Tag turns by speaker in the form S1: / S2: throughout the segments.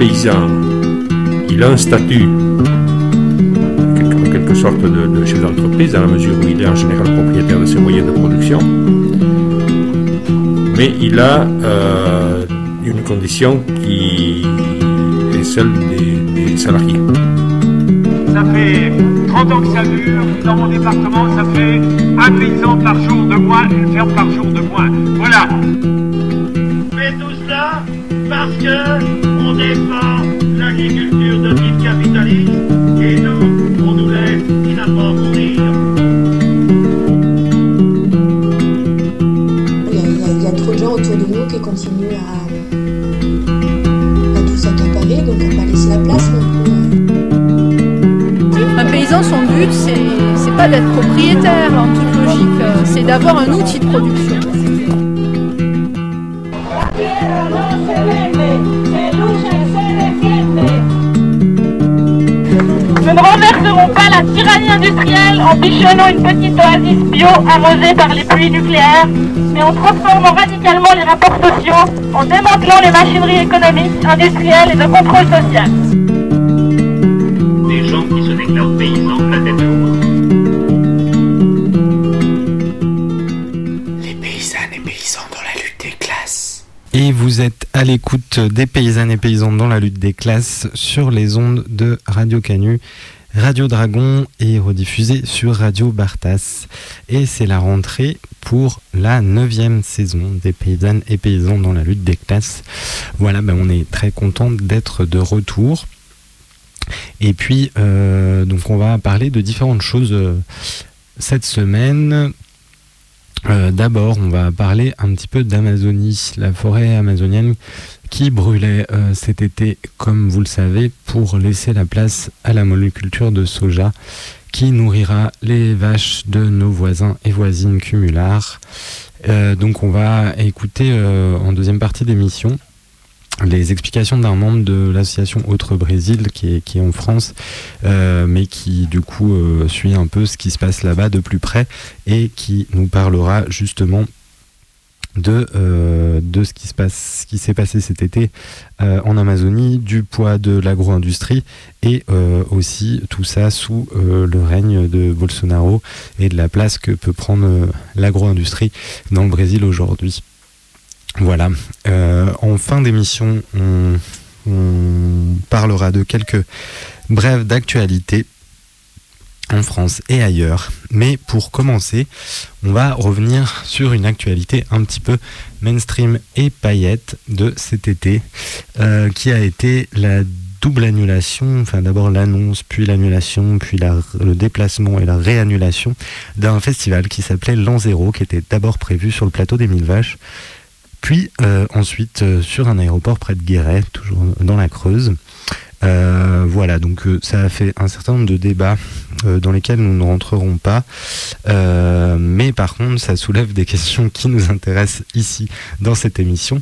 S1: le paysan, il a un statut en quelque sorte de, chef d'entreprise, dans la mesure où il est en général propriétaire de ses moyens de production, mais il a euh, une condition qui est celle des, salariés.
S2: Ça fait 30 ans que ça dure, dans mon département, ça fait un paysan par jour de moins, une ferme par jour de moins. Voilà.
S3: Mais tout cela parce que on défend l'agriculture de type capitaliste et nous, on nous laisse finalement mourir.
S4: Il y, a, trop de gens autour de nous qui continuent à, à tout s'accaparer, donc on va pas laisser la place non
S5: plus. Un paysan, son but, c'est pas d'être propriétaire en toute logique, c'est d'avoir un outil de production.
S6: La tyrannie industrielle en bichonnant une petite oasis bio arrosée par les pluies nucléaires, mais en transformant radicalement les rapports sociaux, en démantelant les machineries économiques, industrielles et de contrôle social.
S3: Des gens qui se déclarent paysans la tête
S7: Les paysannes et paysans dans la lutte des classes.
S8: Et vous êtes à l'écoute des paysannes et paysans dans la lutte des classes sur les ondes de Radio Canu Radio Dragon est rediffusé sur Radio Bartas. Et c'est la rentrée pour la neuvième saison des paysannes et paysans dans la lutte des classes. Voilà, ben on est très content d'être de retour. Et puis, euh, donc on va parler de différentes choses euh, cette semaine. Euh, d'abord, on va parler un petit peu d'Amazonie, la forêt amazonienne qui brûlait euh, cet été, comme vous le savez, pour laisser la place à la monoculture de soja qui nourrira les vaches de nos voisins et voisines cumulars. Euh, donc on va écouter en deuxième partie d'émission les explications d'un membre de l'association Autre Brésil qui est, qui est en France, euh, mais qui du coup euh, suit un peu ce qui se passe là-bas de plus près et qui nous parlera justement de, euh, de ce qui se passe, ce qui s'est passé cet été en Amazonie, du poids de l'agro-industrie et aussi tout ça sous le règne de Bolsonaro et de la place que peut prendre l'agro-industrie dans le Brésil aujourd'hui. Voilà. Euh, en fin d'émission, on, parlera de quelques brèves d'actualité en France et ailleurs. Mais pour commencer, on va revenir sur une actualité un petit peu mainstream et paillette de cet été, euh, qui a été la double annulation, enfin d'abord l'annonce, puis l'annulation, puis le déplacement et la réannulation d'un festival qui s'appelait L'An Zéro, qui était d'abord prévu sur le plateau des Mille Vaches, puis euh, ensuite euh, sur un aéroport près de Guéret, toujours dans la Creuse. Euh, voilà, donc ça a fait un certain nombre de débats dans lesquels nous ne rentrerons pas, mais par contre ça soulève des questions qui nous intéressent ici dans cette émission.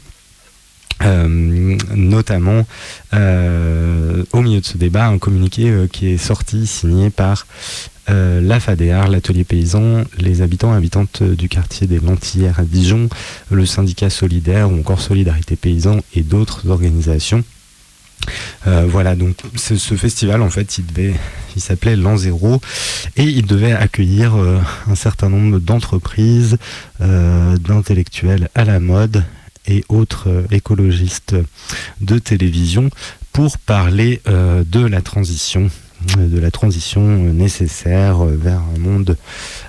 S8: Notamment au milieu de ce débat un communiqué qui est sorti signé par euh, la FADEAR, l'atelier paysan, les habitants et habitantes du quartier des Lentillères à Dijon, le syndicat solidaire ou encore Solidarité Paysan et d'autres organisations. Euh, voilà, donc ce, festival en fait, il devait, il s'appelait L'An Zéro et il devait accueillir euh, un certain nombre d'entreprises, d'intellectuels à la mode et autres écologistes de télévision pour parler de la transition de la transition nécessaire vers un monde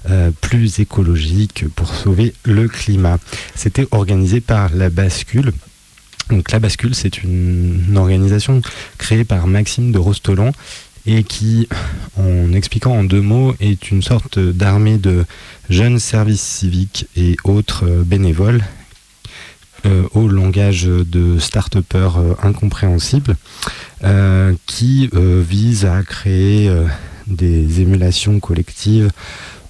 S8: euh, plus écologique pour sauver le climat. C'était organisé par La Bascule. Donc La Bascule, c'est une, organisation créée par Maxime de Rostolan et qui, en expliquant en deux mots, est une sorte d'armée de jeunes services civiques et autres bénévoles euh, au langage de start-upper euh, incompréhensible euh, qui vise à créer des émulations collectives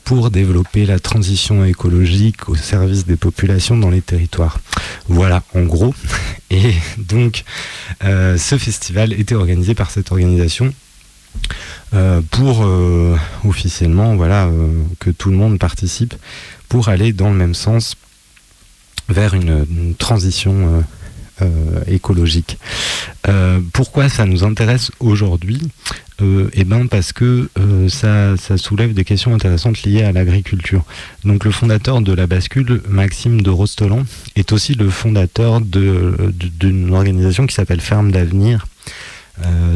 S8: pour développer la transition écologique au service des populations dans les territoires. Voilà, en gros. Et donc, ce festival était organisé par cette organisation pour officiellement, voilà, que tout le monde participe pour aller dans le même sens vers une, transition euh, euh, écologique. pourquoi ça nous intéresse aujourd'hui? Eh ben parce que ça, ça, soulève des questions intéressantes liées à l'agriculture. Donc le fondateur de la bascule, Maxime de Rostolan, est aussi le fondateur d'une organisation qui s'appelle Ferme d'avenir,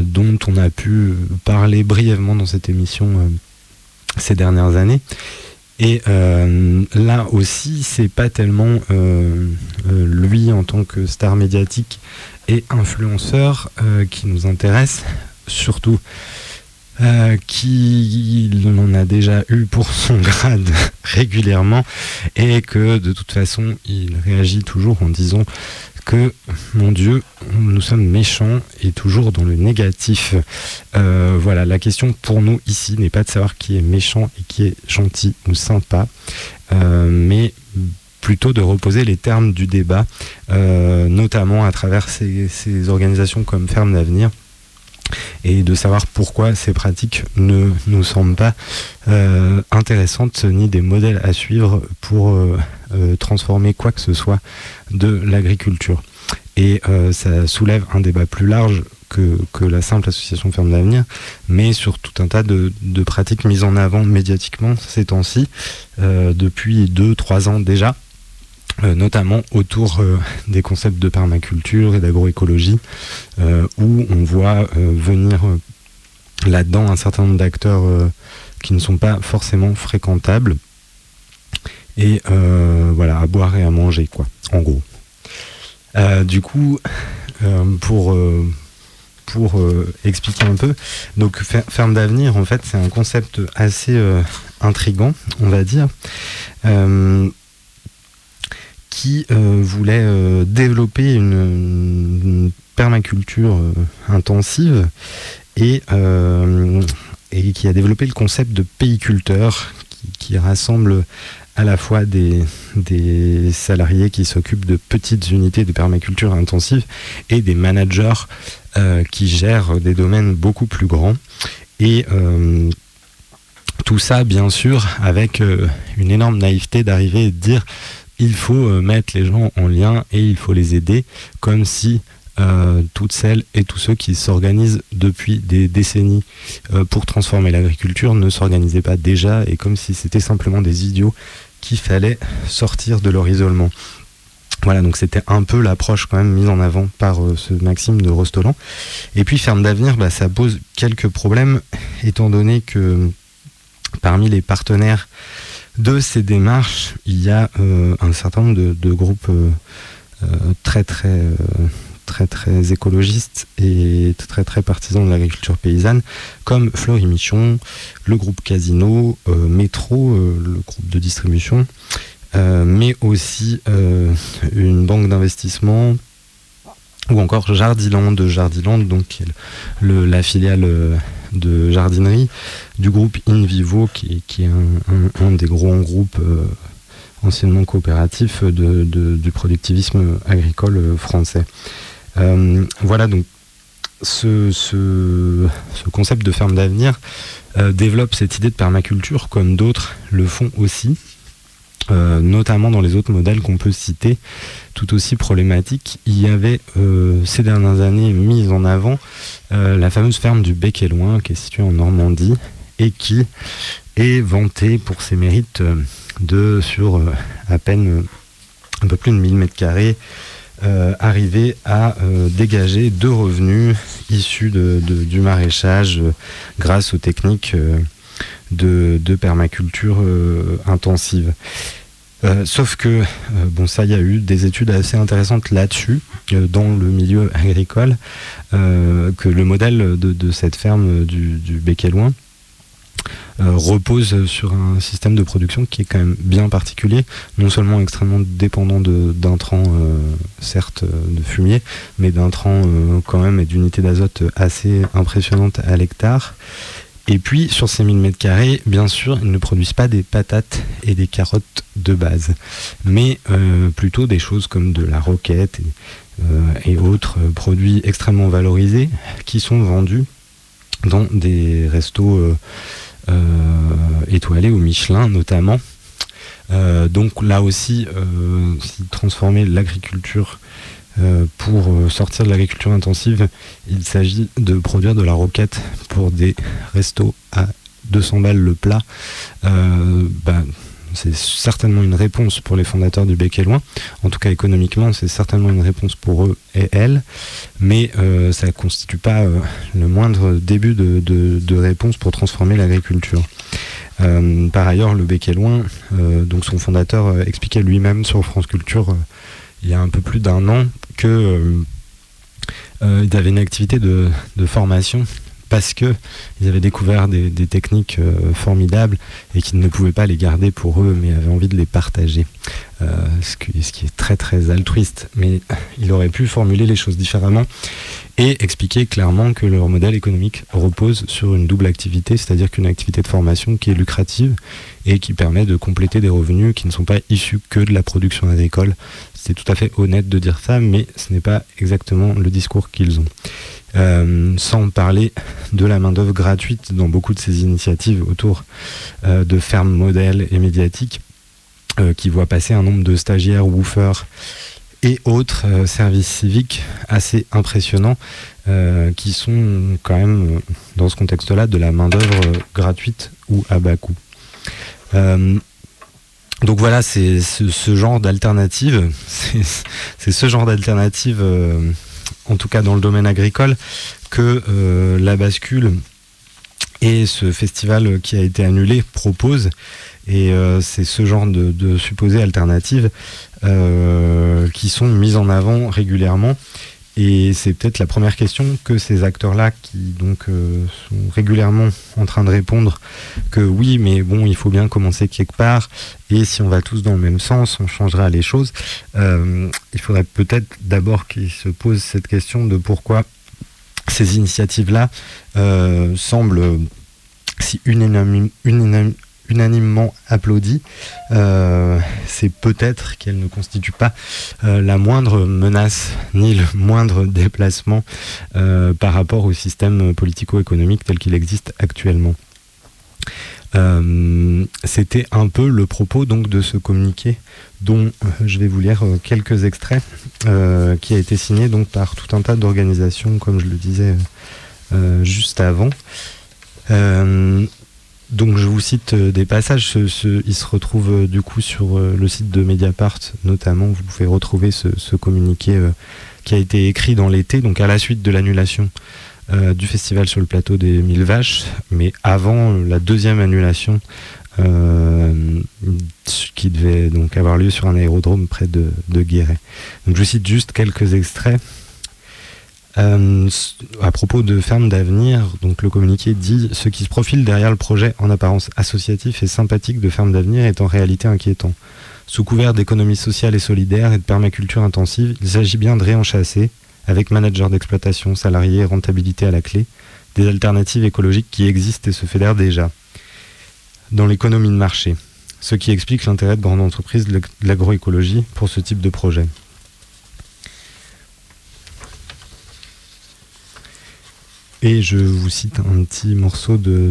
S8: dont on a pu parler brièvement dans cette émission ces dernières années. Et euh, là aussi, c'est pas tellement euh, euh, lui en tant que star médiatique et influenceur qui nous intéresse, surtout qu'il en a déjà eu pour son grade régulièrement et que de toute façon il réagit toujours en disant que, mon Dieu, nous sommes méchants et toujours dans le négatif. Euh, voilà, la question pour nous ici n'est pas de savoir qui est méchant et qui est gentil ou sympa, euh, mais plutôt de reposer les termes du débat, euh, notamment à travers ces, organisations comme Ferme d'Avenir et de savoir pourquoi ces pratiques ne nous semblent pas intéressantes ni des modèles à suivre pour transformer quoi que ce soit de l'agriculture. Et euh, ça soulève un débat plus large que, que la simple association Ferme d'Avenir, mais sur tout un tas de, de, pratiques mises en avant médiatiquement ces temps-ci, euh, depuis 2-3 ans déjà, euh, notamment autour des concepts de permaculture et d'agroécologie, où on voit venir là-dedans un certain nombre d'acteurs qui ne sont pas forcément fréquentables et euh, voilà, à boire et à manger, quoi, en gros. Euh, du coup, euh, pour, pour expliquer un peu, donc ferme d'avenir, en fait, c'est un concept assez intrigant, on va dire, qui voulait développer une, permaculture intensive et, et qui a développé le concept de pays-culteur qui, qui rassemble à la fois des, des salariés qui s'occupent de petites unités de permaculture intensive et des managers euh, qui gèrent des domaines beaucoup plus grands. Et euh, tout ça, bien sûr, avec euh, une énorme naïveté d'arriver et de dire il faut mettre les gens en lien et il faut les aider, comme si toutes celles et tous ceux qui s'organisent depuis des décennies pour transformer l'agriculture ne s'organisaient pas déjà et comme si c'était simplement des idiots qu'il fallait sortir de leur isolement. Voilà, donc c'était un peu l'approche quand même mise en avant par euh, ce Maxime de Rostolan. Et puis Ferme d'avenir, bah, ça pose quelques problèmes, étant donné que parmi les partenaires de ces démarches, il y a euh, un certain nombre de, groupes euh, très très très très écologistes et très très partisans de l'agriculture paysanne, comme Florie Michon, le groupe Casino, euh, Métro, euh, le groupe de distribution, euh, mais aussi une banque d'investissement ou encore Jardiland de Jardiland, donc la filiale de jardinerie du groupe InVivo, qui, qui est un, des gros groupes anciennement coopératifs du productivisme agricole français. Euh, voilà, donc ce, ce, concept de ferme d'avenir euh, développe cette idée de permaculture comme d'autres le font aussi. Euh, notamment dans les autres modèles qu'on peut citer, tout aussi problématiques. Il y avait ces dernières années mise en avant la fameuse ferme du Bec et Loin, qui est située en Normandie, et qui est vantée pour ses mérites de, sur à peine un peu plus de 1000 mètres carrés, euh, arriver à euh, dégager deux revenus issus du maraîchage euh, grâce aux techniques de, permaculture intensive. sauf que, bon, ça, il y a eu des études assez intéressantes là-dessus, dans le milieu agricole, que le modèle de, cette ferme du, Bec Loin euh, repose sur un système de production qui est quand même bien particulier, non seulement extrêmement dépendant d'intrants, euh, certes de fumier, mais d'intrants euh, quand même et d'unités d'azote assez impressionnantes à l'hectare. Et puis, sur ces 1000 mètres carrés, bien sûr, ils ne produisent pas des patates et des carottes de base, mais plutôt des choses comme de la roquette et, et, autres produits extrêmement valorisés qui sont vendus dans des restos euh, étoilé au Michelin notamment. Euh, donc là aussi, euh, transformer l'agriculture pour sortir de l'agriculture intensive, il s'agit de produire de la roquette pour des restos à 200 balles le plat. Ben, c'est certainement une réponse pour les fondateurs du Bec Loin. En tout cas, économiquement, c'est certainement une réponse pour eux et elles, mais euh, ça ne constitue pas euh, le moindre début de, réponse pour transformer l'agriculture. Euh, par ailleurs, le Bec Loin, donc son fondateur expliquait lui-même sur France Culture il y a un peu plus d'un an que il avait une activité de formation parce que ils avaient découvert des, techniques euh, formidables et qu'ils ne pouvaient pas les garder pour eux, mais avaient envie de les partager. Euh, ce, qui, est très très altruiste. Mais il aurait pu formuler les choses différemment et expliquer clairement que leur modèle économique repose sur une double activité, c'est-à-dire qu'une activité de formation qui est lucrative et qui permet de compléter des revenus qui ne sont pas issus que de la production agricole. C'est tout à fait honnête de dire ça, mais ce n'est pas exactement le discours qu'ils ont. Euh, sans parler de la main-d'œuvre gratuite dans beaucoup de ces initiatives autour euh, de fermes modèles et médiatiques euh, qui voient passer un nombre de stagiaires, woofers et autres services civiques assez impressionnants qui sont quand même dans ce contexte-là de la main-d'œuvre gratuite ou à bas coût. Donc voilà, c'est ce, genre d'alternative, c'est ce genre d'alternative en tout cas dans le domaine agricole, que euh, la bascule et ce festival qui a été annulé propose. Et euh, c'est ce genre de, supposées alternatives euh, qui sont mises en avant régulièrement. Et c'est peut-être la première question que ces acteurs-là, qui donc euh, sont régulièrement en train de répondre que oui, mais bon, il faut bien commencer quelque part, et si on va tous dans le même sens, on changera les choses. Euh, il faudrait peut-être d'abord qu'ils se posent cette question de pourquoi ces initiatives-là euh, semblent si unanimement unanimement applaudi, euh, c'est peut-être qu'elle ne constitue pas euh, la moindre menace ni le moindre déplacement euh, par rapport au système politico-économique tel qu'il existe actuellement. C'était un peu le propos donc de ce communiqué dont je vais vous lire quelques extraits qui a été signé donc par tout un tas d'organisations comme je le disais juste avant. Donc je vous cite euh, des passages, ce, il se retrouve euh, du coup sur euh, le site de Mediapart notamment, vous pouvez retrouver ce, communiqué qui a été écrit dans l'été, donc à la suite de l'annulation du festival sur le plateau des Mille Vaches, mais avant la deuxième annulation qui devait donc avoir lieu sur un aérodrome près de, de Guéret. Donc je cite juste quelques extraits. Euh, à propos de ferme d'avenir, donc le communiqué dit ce qui se profile derrière le projet en apparence associatif et sympathique de ferme d'avenir est en réalité inquiétant. Sous couvert d'économie sociale et solidaire et de permaculture intensive, il s'agit bien de réenchasser, avec manager d'exploitation, salariés et rentabilité à la clé, des alternatives écologiques qui existent et se fédèrent déjà dans l'économie de marché, ce qui explique l'intérêt de grandes entreprises de l'agroécologie pour ce type de projet. Et je vous cite un petit morceau de,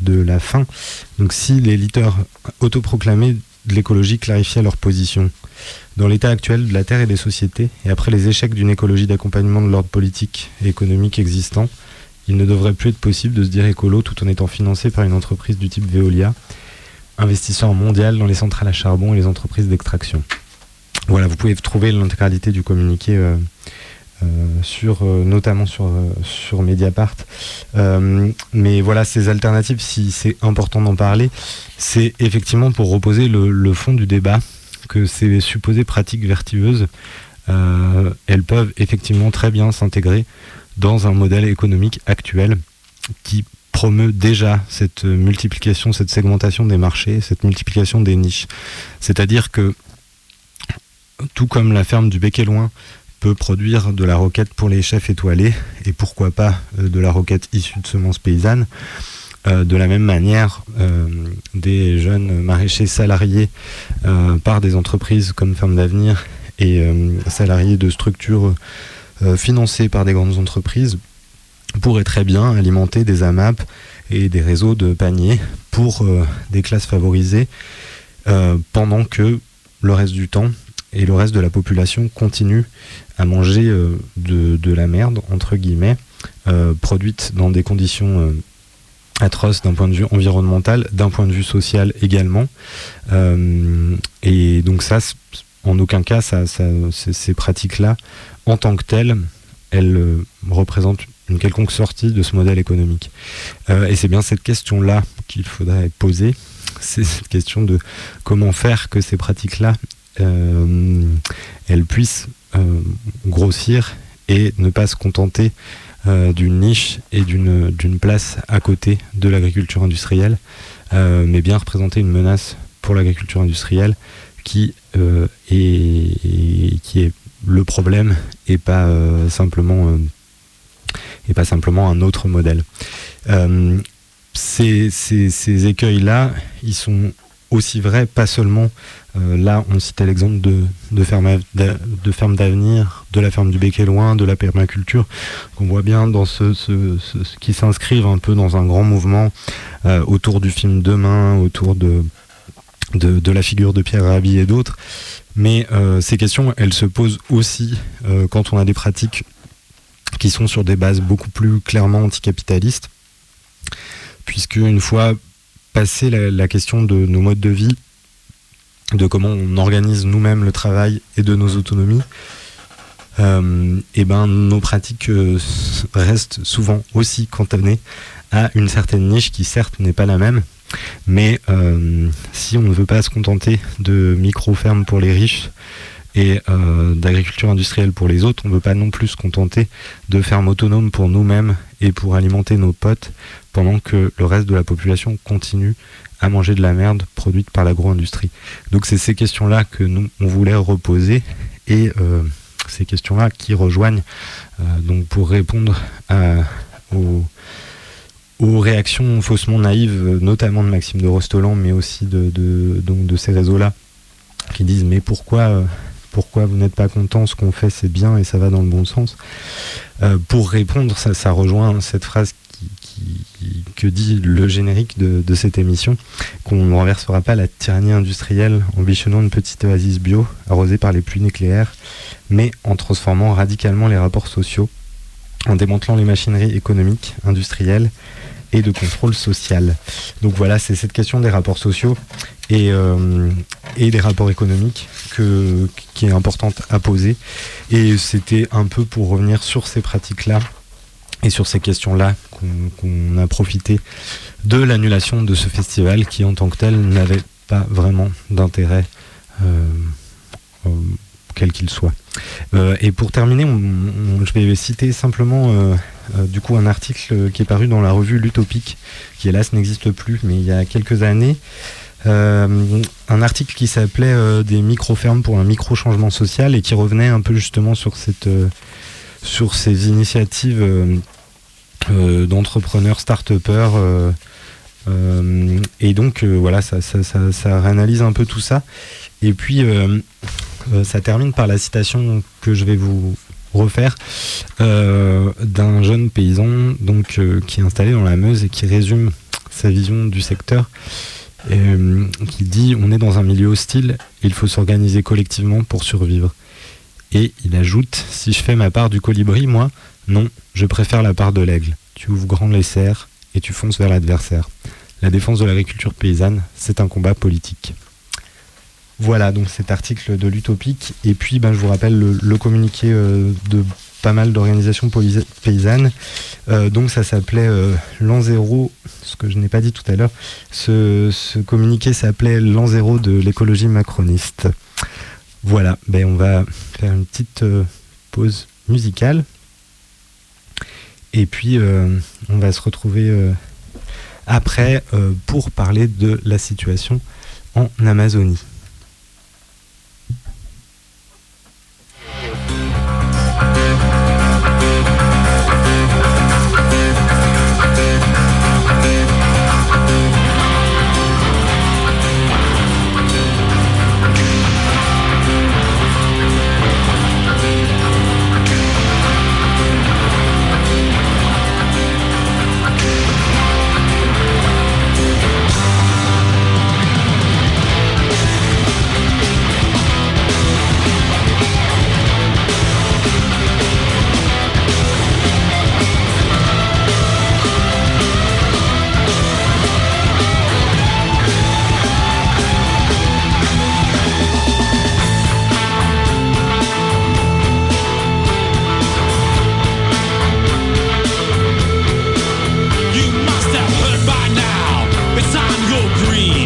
S8: de, la fin. Donc si les leaders autoproclamés de l'écologie clarifiaient leur position, dans l'état actuel de la Terre et des sociétés, et après les échecs d'une écologie d'accompagnement de l'ordre politique et économique existant, il ne devrait plus être possible de se dire écolo tout en étant financé par une entreprise du type Veolia, investisseur mondial dans les centrales à charbon et les entreprises d'extraction. Voilà, vous pouvez trouver l'intégralité du communiqué euh, sur, euh, notamment sur, euh, sur Mediapart. mais voilà, ces alternatives, si c'est important d'en parler, c'est effectivement pour reposer le, fond du débat que ces supposées pratiques vertueuses, elles peuvent effectivement très bien s'intégrer dans un modèle économique actuel qui promeut déjà cette multiplication, cette segmentation des marchés, cette multiplication des niches. C'est-à-dire que, tout comme la ferme du Bec et Loin peut produire de la roquette pour les chefs étoilés et pourquoi pas euh, de la roquette issue de semences paysannes. Euh, de la même manière, euh, des jeunes maraîchers salariés par des entreprises comme Ferme d'Avenir et salariés de structures financées par des grandes entreprises pourraient très bien alimenter des AMAP et des réseaux de paniers pour des classes favorisées pendant que le reste du temps, et le reste de la population continue à manger de, de, la merde, entre guillemets, produite dans des conditions atroces d'un point de vue environnemental, d'un point de vue social également. et donc ça, en aucun cas, ces pratiques-là, en tant que telles, elles représentent une quelconque sortie de ce modèle économique. Euh, et c'est bien cette question-là qu'il faudrait poser, c'est cette question de comment faire que ces pratiques-là, euh, elles puissent euh, grossir et ne pas se contenter d'une niche et d'une place à côté de l'agriculture industrielle, mais bien représenter une menace pour l'agriculture industrielle qui, est, le problème et pas simplement un autre modèle. Euh, ces, écueils-là, ils sont aussi vrais, pas seulement, euh, là on citait l'exemple de, ferme d'avenir, de la ferme du Bec loin, de la permaculture, qu'on voit bien dans ce, qui s'inscrivent un peu dans un grand mouvement euh, autour du film Demain, autour de, la figure de Pierre Rabhi et d'autres. Mais ces questions, elles se posent aussi quand on a des pratiques qui sont sur des bases beaucoup plus clairement anticapitalistes, puisque une fois passé la, question de nos modes de vie, de comment on organise nous-mêmes le travail et de nos autonomies, euh, ben nos pratiques euh, restent souvent aussi cantonnées à une certaine niche qui certes n'est pas la même, mais euh, si on ne veut pas se contenter de micro-fermes pour les riches, et d'agriculture industrielle pour les autres. On ne veut pas non plus se contenter de fermes autonomes pour nous-mêmes et pour alimenter nos potes pendant que le reste de la population continue à manger de la merde produite par l'agro-industrie. Donc c'est ces questions-là que nous on voulait reposer et euh, ces questions-là qui rejoignent euh, donc pour répondre aux, réactions faussement naïves, notamment de Maxime de Rostolan, mais aussi de, donc de ces réseaux-là qui disent mais pourquoi pourquoi vous n'êtes pas content, ce qu'on fait c'est bien et ça va dans le bon sens? Euh, pour répondre, ça, rejoint cette phrase que dit le générique de, cette émission, qu'on ne renversera pas la tyrannie industrielle en bichonnant une petite oasis bio arrosée par les pluies nucléaires, mais en transformant radicalement les rapports sociaux, en démantelant les machineries économiques, industrielles et de contrôle social. Donc voilà, c'est cette question des rapports sociaux et, euh, des rapports économiques que, qui est importante à poser. Et c'était un peu pour revenir sur ces pratiques-là et sur ces questions-là qu'on a profité de l'annulation de ce festival qui en tant que tel n'avait pas vraiment d'intérêt euh, euh, quel qu'il soit. Euh, et pour terminer, je vais citer simplement du coup un article qui est paru dans la revue L'Utopique, qui hélas n'existe plus, mais il y a quelques années, un article qui s'appelait des micro-fermes pour un micro-changement social et qui revenait un peu justement sur, cette, sur ces initiatives d'entrepreneurs, start-upers. et donc voilà, ça, ça, ça, réanalyse un peu tout ça. Et puis ça termine par la citation que je vais vous refaire d'un jeune paysan donc qui est installé dans la Meuse et qui résume sa vision du secteur euh, qui dit on est dans un milieu hostile, il faut s'organiser collectivement pour survivre. Et il ajoute si je fais ma part du colibri, moi, non, je préfère la part de l'aigle. Tu ouvres grand les serres et tu fonces vers l'adversaire. La défense de l'agriculture paysanne, c'est un combat politique. Voilà donc cet article de l'Utopique. Et puis ben, je vous rappelle le, communiqué euh, de pas mal d'organisations paysannes. Euh, donc ça s'appelait euh, l'an zéro, ce que je n'ai pas dit tout à l'heure. Ce, communiqué s'appelait l'an zéro de l'écologie macroniste. Voilà, ben on va faire une petite pause musicale. Et puis on va se retrouver après pour parler de la situation en Amazonie. green.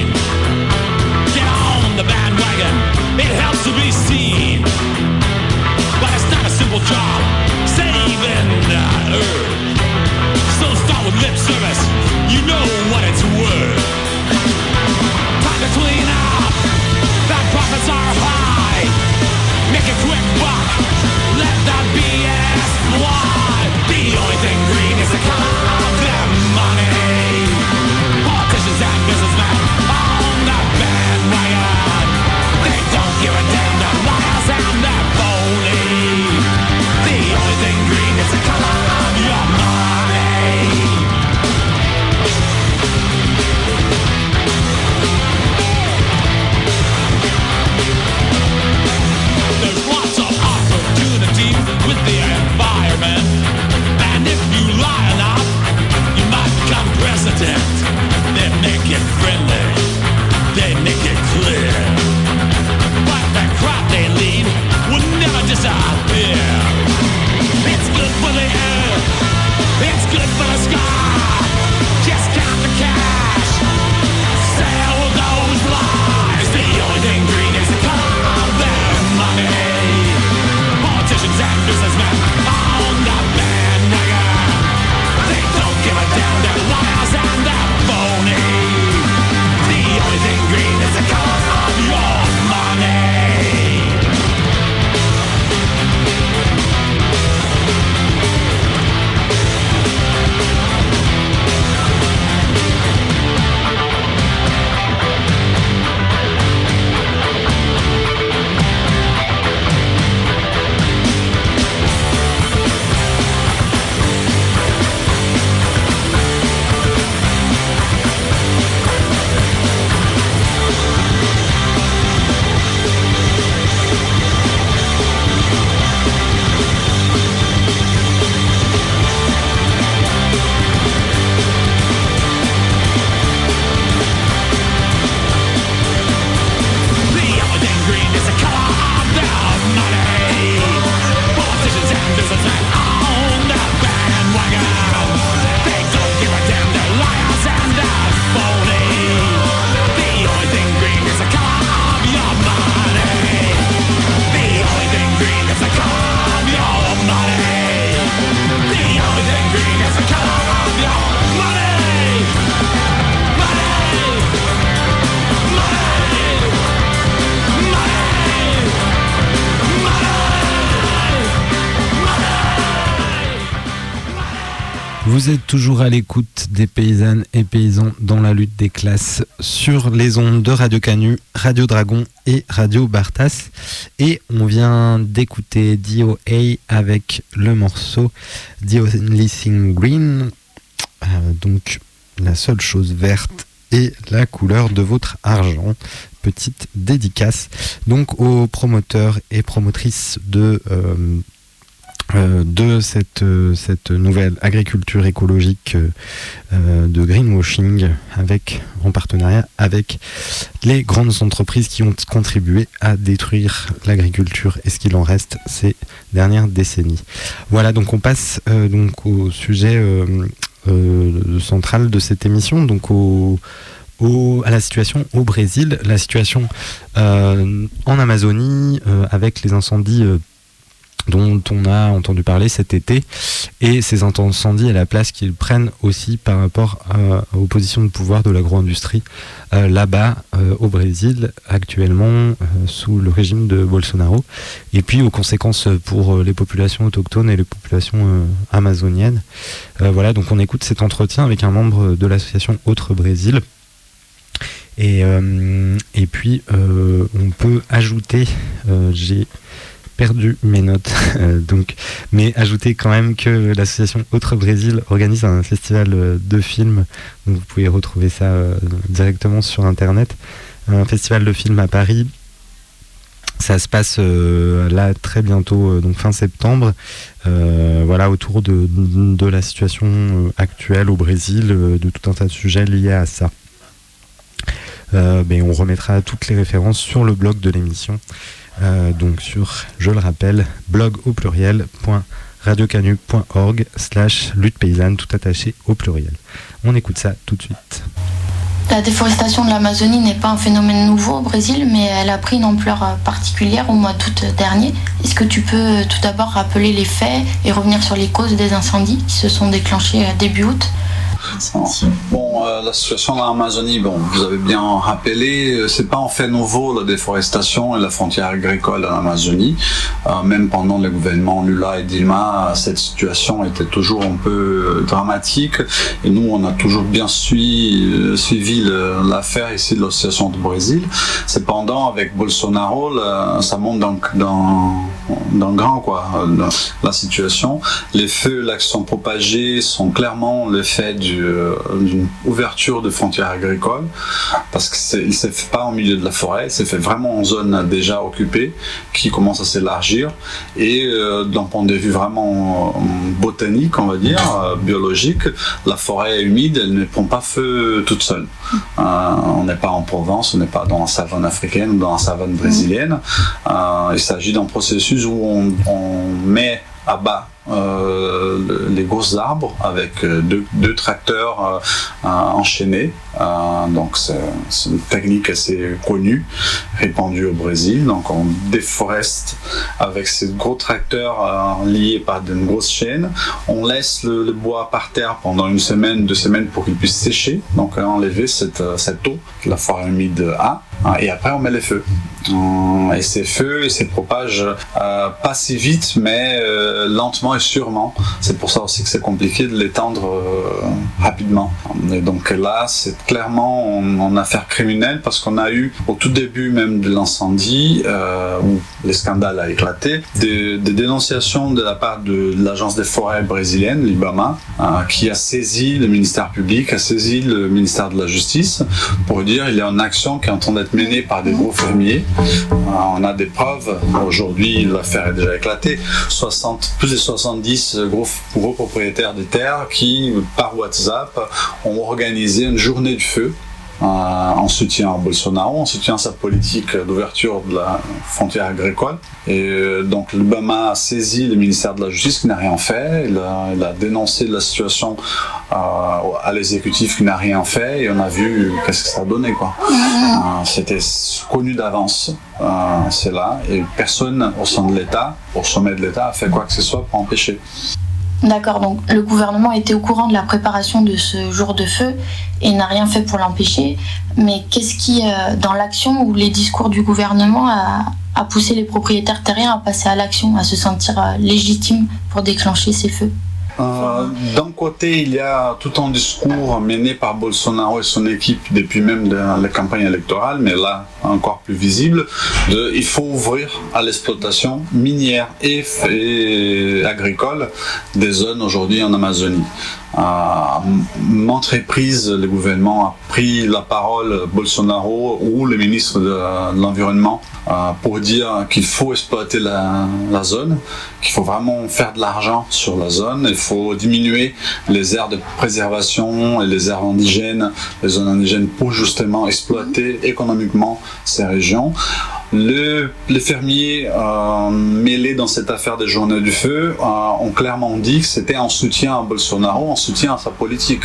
S8: Toujours à l'écoute des paysannes et paysans dans la lutte des classes sur les ondes de Radio Canu, Radio Dragon et Radio Bartas. Et on vient d'écouter DOA avec le morceau The Only Green. Euh, donc la seule chose verte et la couleur de votre argent. Petite dédicace donc aux promoteurs et promotrices de euh, de cette, euh, cette nouvelle agriculture écologique euh, de greenwashing avec, en partenariat avec les grandes entreprises qui ont contribué à détruire l'agriculture et ce qu'il en reste ces dernières décennies. Voilà, donc on passe donc au sujet central de cette émission, donc au, à la situation au Brésil, la situation en Amazonie avec les incendies dont on a entendu parler cet été, et ces incendies et la place qu'ils prennent aussi par rapport aux positions de pouvoir de l'agro-industrie euh, là-bas euh, au Brésil, actuellement euh, sous le régime de Bolsonaro, et puis aux conséquences pour les populations autochtones et les populations amazoniennes. voilà, donc on écoute cet entretien avec un membre de l'association Autre Brésil. Et, et puis on peut ajouter, j'ai perdu mes notes. Euh, donc, mais ajouter quand même que l'association Autre Brésil organise un festival euh, de films. Vous pouvez retrouver ça euh, directement sur internet. Un festival de films à Paris. Ça se passe là très bientôt, donc fin septembre. voilà, autour de, la situation actuelle au Brésil, de tout un tas de sujets liés à ça. Ben, on remettra toutes les références sur le blog de l'émission. Euh, donc sur, je le rappelle, blog au pluriel radiocanu.org slash lutte paysanne tout attaché au pluriel. On écoute ça tout de suite.
S9: La déforestation de l'Amazonie n'est pas un phénomène nouveau au Brésil, mais elle a pris une ampleur euh, particulière au mois d'août dernier. Est-ce que tu peux euh, tout d'abord rappeler les faits et revenir sur les causes des incendies qui se sont déclenchés début août?
S10: Bon, euh, la situation en Amazonie, bon, vous avez bien rappelé, euh, c'est pas en fait nouveau la déforestation et la frontière agricole en Amazonie. Euh, même pendant le gouvernement Lula et Dilma, cette situation était toujours un peu dramatique. Et nous, on a toujours bien suivi, l'affaire ici de l'association du Brésil. Cependant, avec Bolsonaro, ça monte donc dans, dans grand quoi, la situation. Les feux là qui sont propagés sont clairement le fait du euh, d'une ouverture de frontières agricoles, parce qu'il ne s'est fait pas au milieu de la forêt, il s'est fait vraiment en zone déjà occupée, qui commence à s'élargir, et euh, d'un point de vue vraiment euh, botanique, on va dire, biologique, la forêt humide, elle ne prend pas feu toute seule. on n'est pas en Provence, on n'est pas dans la savane africaine ou dans la savane brésilienne. il s'agit d'un processus où on, on met à bas euh, les gros arbres avec euh, deux, tracteurs euh, enchaînés. donc c'est une technique assez connue, répandue au Brésil. Donc on déforeste avec ces gros tracteurs liés par une grosse chaîne. On laisse le, bois par terre pendant une semaine, deux semaines pour qu'il puisse sécher. Donc enlever cette, cette eau que la forêt humide a. Et après on met les feux. Et ces feux, ils se propagent pas si vite, mais lentement et sûrement. C'est pour ça aussi que c'est compliqué de l'étendre euh, rapidement. Et donc là, c'est clairement en, affaire criminelle parce qu'on a eu au tout début même de l'incendie euh, où les scandales a éclaté, des, dénonciations de la part de l'agence des forêts brésilienne, l'IBAMA, euh, qui a saisi le ministère public, a saisi le ministère de la Justice pour dire il y a une action qui est en d'être menée par des gros fermiers. on a des preuves. Aujourd'hui, l'affaire est déjà éclatée. 60, plus de 60 70 gros, gros propriétaires de terres qui, par WhatsApp, ont organisé une journée du feu euh, en soutien à Bolsonaro, en soutien à sa politique d'ouverture de la frontière agricole. Et euh, donc l'Obama a saisi le ministère de la Justice qui n'a rien fait, il a, dénoncé la situation euh, à l'exécutif qui n'a rien fait, et on a vu qu'est-ce que ça a donné. C'était connu d'avance, c'est là, et personne au sein de l'État, au sommet de l'État, a fait quoi que ce soit pour empêcher.
S9: D'accord, donc le gouvernement était au courant de la préparation de ce jour de feu et n'a rien fait pour l'empêcher. Mais qu'est-ce qui, euh, dans l'action ou les discours du gouvernement, a, poussé les propriétaires terriens à passer à l'action, à se sentir euh, légitimes pour déclencher ces feux?
S10: Euh, d'un côté, il y a tout un discours mené par Bolsonaro et son équipe depuis même la campagne électorale, mais là encore plus visible, de il faut ouvrir à l'exploitation minière et agricole des zones aujourd'hui en Amazonie. À entreprise, le gouvernement a pris la parole, Bolsonaro ou le ministre de l'Environnement, euh, pour dire qu'il faut exploiter la, la zone, qu'il faut vraiment faire de l'argent sur la zone, il faut diminuer les aires de préservation et les aires indigènes, les zones indigènes pour justement exploiter économiquement ces régions. Le, les fermiers euh, mêlés dans cette affaire des journées du feu euh, ont clairement dit que c'était en soutien à Bolsonaro, en soutien à sa politique.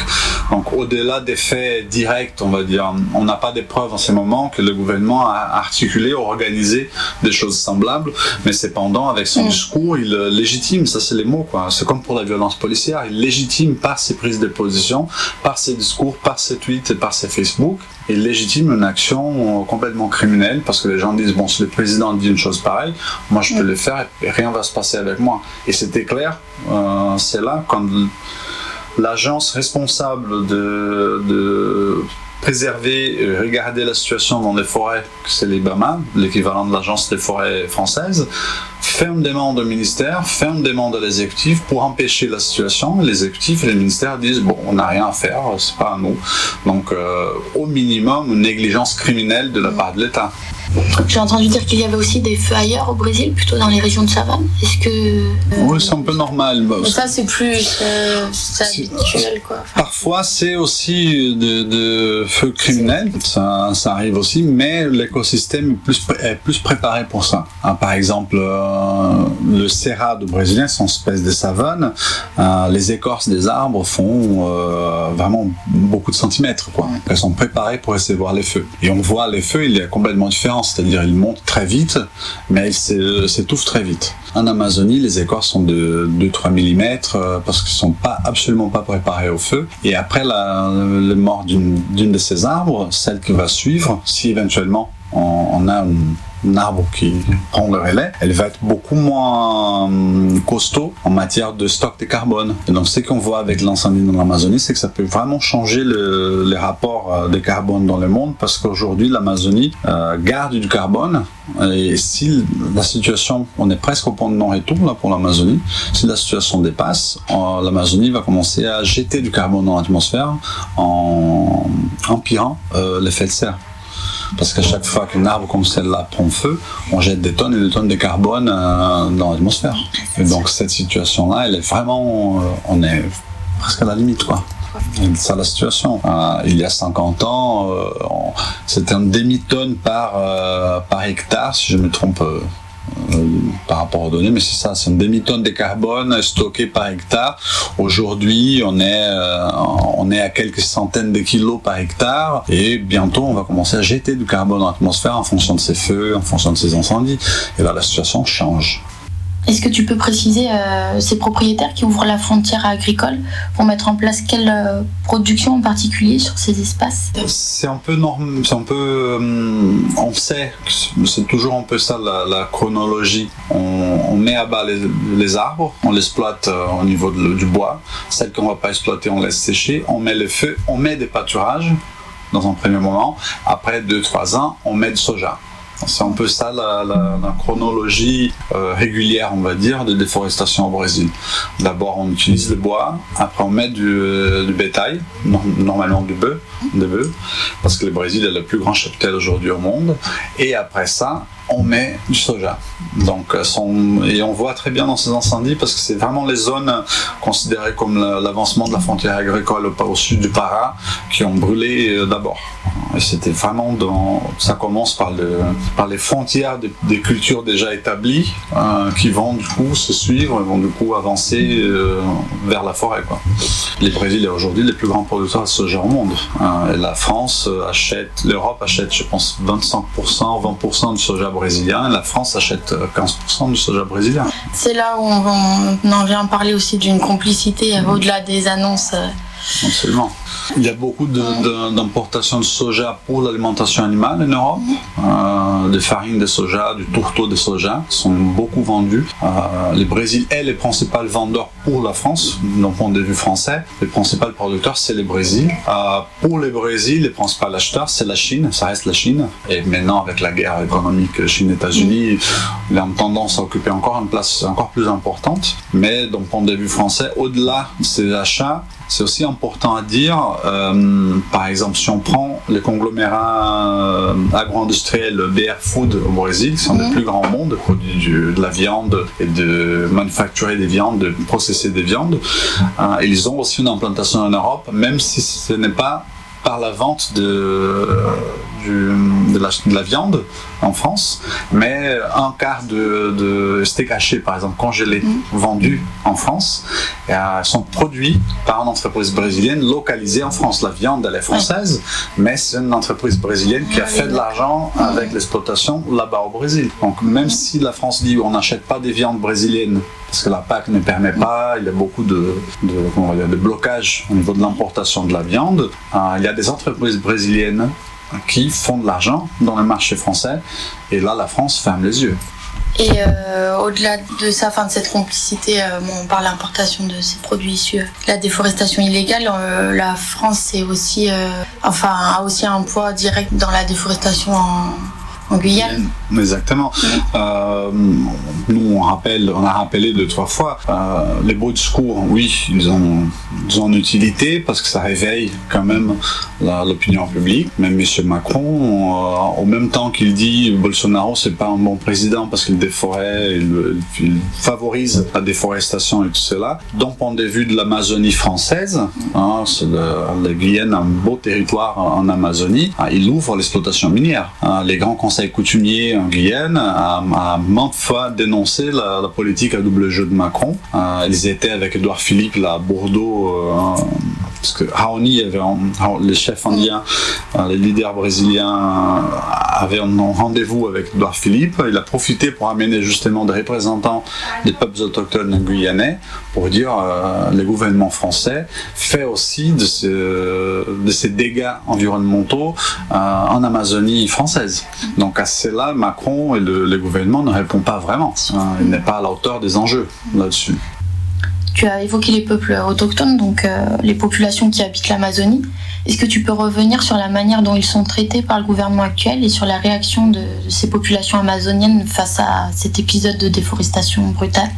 S10: Donc au-delà des faits directs, on va dire, on n'a pas des preuves en ce moment que le gouvernement a articulé ou organisé des choses semblables, mais cependant avec son discours, il légitime, ça c'est les mots, quoi. C'est comme pour la violence policière, il légitime par ses prises de position, par ses discours, par ses tweets et par ses Facebook, il légitime une action complètement criminelle parce que les gens disent bon si le président dit une chose pareille moi je peux le faire et rien va se passer avec moi. Et c'était clair euh, c'est là quand l'agence responsable de, de préserver, euh, regarder la situation dans les forêts, c'est les BAMA, l'équivalent de l'agence des forêts française, fait une demande au ministère, fait une demande à l'exécutif pour empêcher la situation. Les exécutifs et les ministères disent bon, on n'a rien à faire, c'est pas à nous. Donc, euh, au minimum, une négligence criminelle de la part de l'État.
S9: J'ai entendu dire qu'il y avait aussi des feux ailleurs au Brésil, plutôt dans les régions de savane. Est-ce que. euh,
S10: Oui, c'est un peu normal. Bah,
S9: ça, c'est plus euh, c'est habituel, quoi.
S10: Parfois, c'est aussi de, de feux criminels, ça, ça arrive aussi, mais l'écosystème est plus, pré- est plus préparé pour ça. Hein, par exemple, euh, le cerrado brésilien, c'est une espèce de savane. Euh, les écorces des arbres font euh, vraiment beaucoup de centimètres. Quoi. Elles sont préparées pour recevoir les feux. Et on voit les feux, il est complètement différent, c'est-à-dire ils montent très vite, mais ils s'é- s'étouffent très vite. En Amazonie, les écorces sont de 2-3 mm euh, parce qu'ils sont pas absolument pas préparés au feu. Et après la, le mort d'une de ces arbres, celle qui va suivre, si éventuellement on, a un, un arbre qui prend le relais, elle va être beaucoup moins hum, costaud en matière de stock de carbone. Et donc ce qu'on voit avec l'incendie dans l'Amazonie, c'est que ça peut vraiment changer le- les rapports euh, de carbone dans le monde parce qu'aujourd'hui l'Amazonie euh, garde du carbone et si la situation, on est presque au point de non-retour pour l'Amazonie, si la situation dépasse, euh, l'Amazonie va commencer à jeter du carbone dans l'atmosphère en empirant l'effet de serre. Parce qu'à chaque fois qu'un arbre comme celle-là prend feu, on jette des tonnes et des tonnes de carbone euh, dans l'atmosphère. Et donc cette situation-là, elle est vraiment, euh, on est presque à la limite, quoi. C'est ça la situation. Euh, il y a 50 ans, c'était une demi-tonne par, par hectare, si je me trompe par rapport aux données, mais c'est ça, c'est une demi-tonne de carbone stocké par hectare. Aujourd'hui, on est, euh, on est à quelques centaines de kilos par hectare et bientôt, on va commencer à jeter du carbone dans l'atmosphère en fonction de ces feux, en fonction de ces incendies. Et là, la situation change.
S9: Est-ce que tu peux préciser euh, ces propriétaires qui ouvrent la frontière agricole pour mettre en place quelle euh, production en particulier sur ces espaces?
S10: C'est un peu norm, c'est un peu, hum, on sait, c'est- toujours un peu ça la, chronologie. On, met à bas les, arbres, on l'exploite euh, au niveau du bois. Celles qu'on va pas exploiter, on laisse sécher. On met le feu, on met des pâturages dans un premier moment. Après deux trois ans, on met du soja. C'est un peu ça la, chronologie euh, régulière, on va dire, de déforestation au Brésil. D'abord, on utilise le bois, après on met du, euh, bétail, no- normalement du bœuf, des bœufs, parce que le Brésil est le plus grand cheptel aujourd'hui au monde. Et après ça, on met du soja. Donc, euh, et on voit très bien dans ces incendies parce que c'est vraiment les zones considérées comme la- l'avancement de la frontière agricole au, sud du Para qui ont brûlé d'abord. Et c'était vraiment dans, ça commence par, le, par les frontières des, cultures déjà établies euh, qui vont du coup se suivre et vont du coup avancer euh, vers la forêt. Quoi. Le Brésil est aujourd'hui le plus grand producteur de soja au monde. Euh, et la France euh, achète, l'Europe achète, je pense, 25%, 20% du soja brésilien. Et la France achète euh, 15% du soja brésilien.
S9: C'est là où on, on en vient parler aussi d'une complicité euh, au-delà des annonces. Euh.
S10: Absolument. Il y a beaucoup d'importations de, soja pour l'alimentation animale en Europe. Euh, de farine de soja, du tourteau de soja, sont beaucoup vendus. le Brésil est le principal vendeur pour la France, d'un point de vue français. Le principal producteur, c'est le Brésil. pour le Brésil, le principal acheteur, c'est la Chine, ça reste la Chine. Et maintenant, avec la guerre économique Chine-États-Unis, il a tendance à occuper encore une place encore plus importante. Mais d'un point de vue français, au-delà de ces achats, c'est aussi important à dire, euh, par exemple, si on prend les conglomérats euh, agro-industriels BR Food au Brésil, qui sont les plus grands au monde, produits de la viande et de manufacturer des viandes, de processer des viandes, euh, ils ont aussi une implantation en Europe, même si ce n'est pas par la vente de, de, la, viande en France, mais un quart de, de steak haché, par exemple, congelé, mm. vendu en France, euh, sont produits par une entreprise brésilienne localisée en France. La viande, elle est française, mais c'est une entreprise brésilienne qui a fait de l'argent avec l'exploitation là-bas au Brésil. Donc, même si la France dit on n'achète pas des viandes brésiliennes parce que la PAC ne permet pas, il y a beaucoup de, de, de blocages au niveau de l'importation de la viande, euh, il y a des entreprises brésiliennes qui font de l'argent dans le marché français. Et là, la France ferme les yeux.
S9: Et euh, au-delà de ça, enfin de cette complicité, euh, on parle d'importation de ces produits issus de la déforestation illégale. Euh, la France aussi, a aussi un poids direct dans la déforestation en, en Guyane.
S10: Exactement. Euh, nous, on, rappelle, on a rappelé deux, trois fois, euh, les bruits de secours, oui, ils ont, ils ont une utilité parce que ça réveille quand même l'opinion publique. Même M. Macron, euh, au même temps qu'il dit Bolsonaro, c'est pas un bon président parce qu'il déforait, il, favorise la déforestation et tout cela. Donc, point de vue de l'Amazonie française, hein, la Guyane a un beau territoire en Amazonie, hein, il ouvre l'exploitation minière. Hein, les grands conseils coutumiers en Guyane a, maintes fois dénoncé la, politique à double jeu de Macron. Euh, ils étaient avec Edouard Philippe là, à Bordeaux. Euh, parce que Raoni avait les chefs indiens, euh, les leaders brésiliens avaient un rendez-vous avec Edouard Philippe. Il a profité pour amener justement des représentants des peuples autochtones guyanais pour dire euh, le gouvernement français fait aussi de, ces dégâts environnementaux euh, en Amazonie française. Donc à cela, Macron et le, gouvernement ne répondent pas vraiment. Hein. il n'est pas à la hauteur des enjeux là-dessus.
S9: Tu as évoqué les peuples autochtones, donc euh, les populations qui habitent l'Amazonie. Est-ce que tu peux revenir sur la manière dont ils sont traités par le gouvernement actuel et sur la réaction de ces populations amazoniennes face à cet épisode de déforestation brutale?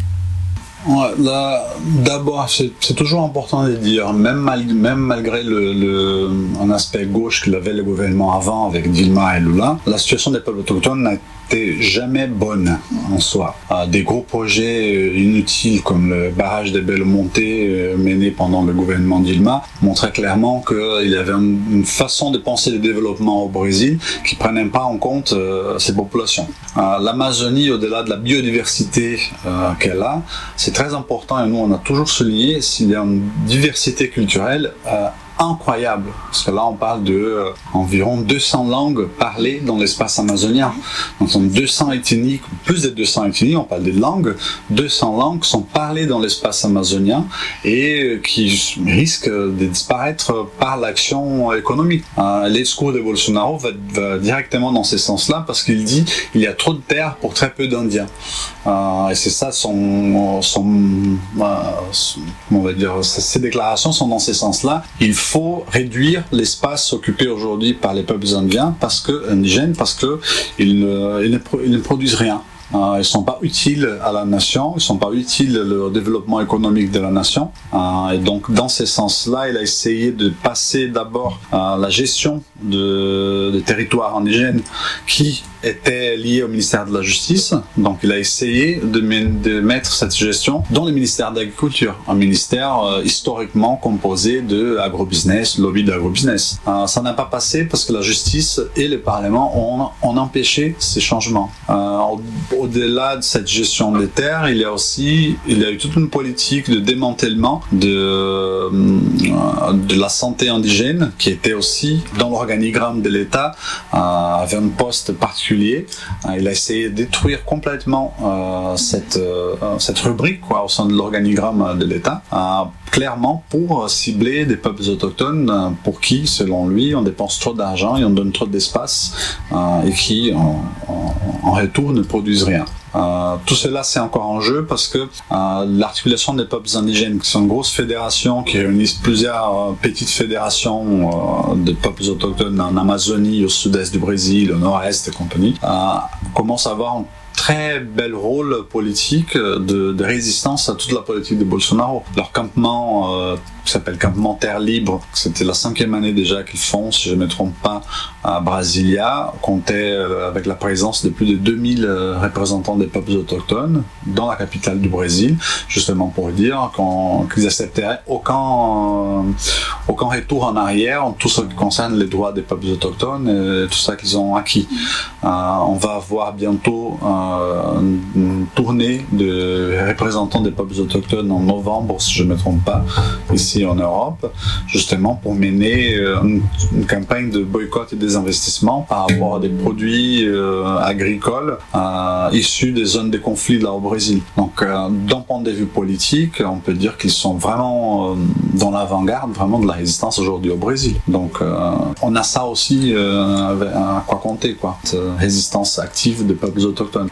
S10: D'abord, c'est toujours important de dire, même, malgré le, un aspect gauche qu'il avait le gouvernement avant avec Dilma et Lula, la situation des peuples autochtones n'a jamais bonne en soi. Euh, des gros projets euh, inutiles comme le barrage des Belles Montées euh, mené pendant le gouvernement Dilma montraient clairement qu'il y avait une, façon de penser le développement au Brésil qui ne prenait pas en compte ces populations. L'Amazonie, au-delà de la biodiversité qu'elle a, c'est très important et nous on a toujours souligné s'il y a une diversité culturelle incroyable. Parce que là, on parle de euh, environ 200 langues parlées dans l'espace amazonien. Donc, sont 200 ethnies, plus de 200 ethnies, on parle des langues. 200 langues sont parlées dans l'espace amazonien et euh, qui risquent de disparaître par l'action économique. Euh, les de Bolsonaro va, directement dans ce sens-là parce qu'il dit il y a trop de terre pour très peu d'Indiens. et c'est ça son, son, on va dire, ses déclarations sont dans ce sens-là. Il réduire l'espace occupé aujourd'hui par les peuples indiens, parce que, indigènes, parce qu'ils ne, produisent rien. Euh, ils ne sont pas utiles à la nation, ils ne sont pas utiles au développement économique de la nation. Euh, et donc, dans ce sens-là, il a essayé de passer d'abord à la gestion de, des territoires indigènes qui était lié au ministère de la Justice. Donc il a essayé de, de mettre cette gestion dans le ministère d'Agriculture, un ministère euh, historiquement composé de agrobusiness, lobby d'agrobusiness. Euh, ça n'a pas passé parce que la justice et le Parlement ont, ont empêché ces changements. Euh, au-delà de cette gestion des terres, il y a aussi il y a eu toute une politique de démantèlement de, euh, de la santé indigène qui était aussi dans l'organigramme de l'État, avec un poste particulier Hein, il a essayé de détruire complètement euh, cette, euh, cette rubrique au sein de l'organigramme de l'État clairement pour cibler des peuples autochtones pour qui, selon lui, on dépense trop d'argent et on donne trop d'espace et qui, en, retour, ne produisent rien. Euh, tout cela, c'est encore en jeu parce que euh, l'articulation des peuples indigènes, qui sont une grosse fédération qui réunissent plusieurs euh, petites fédérations de peuples autochtones en Amazonie, au sud-est du Brésil, au nord-est et compagnie, commence à avoir très bel rôle politique de, de, résistance à toute la politique de Bolsonaro. Leur campement qui s'appelle Campement Terre Libre. C'était la cinquième année déjà qu'ils font, si je ne me trompe pas, à Brasilia. comptait euh, avec la présence de plus de 2000 euh, représentants des peuples autochtones dans la capitale du Brésil, justement pour dire qu'ils accepteraient aucun, euh, aucun retour en arrière en tout ce qui concerne les droits des peuples autochtones et tout ça qu'ils ont acquis. on va avoir bientôt une tournée de représentants des peuples autochtones en novembre, si je ne me trompe pas, ici en Europe, justement pour mener euh, une, campagne de boycott et des investissements par rapport à des produits euh, agricoles euh, issus des zones de conflit là au Brésil. Donc, d'un point de vue politique, on peut dire qu'ils sont vraiment dans l'avant-garde, vraiment de la résistance aujourd'hui au Brésil. Donc, on a ça aussi à quoi compter, quoi, cette résistance active des peuples autochtones.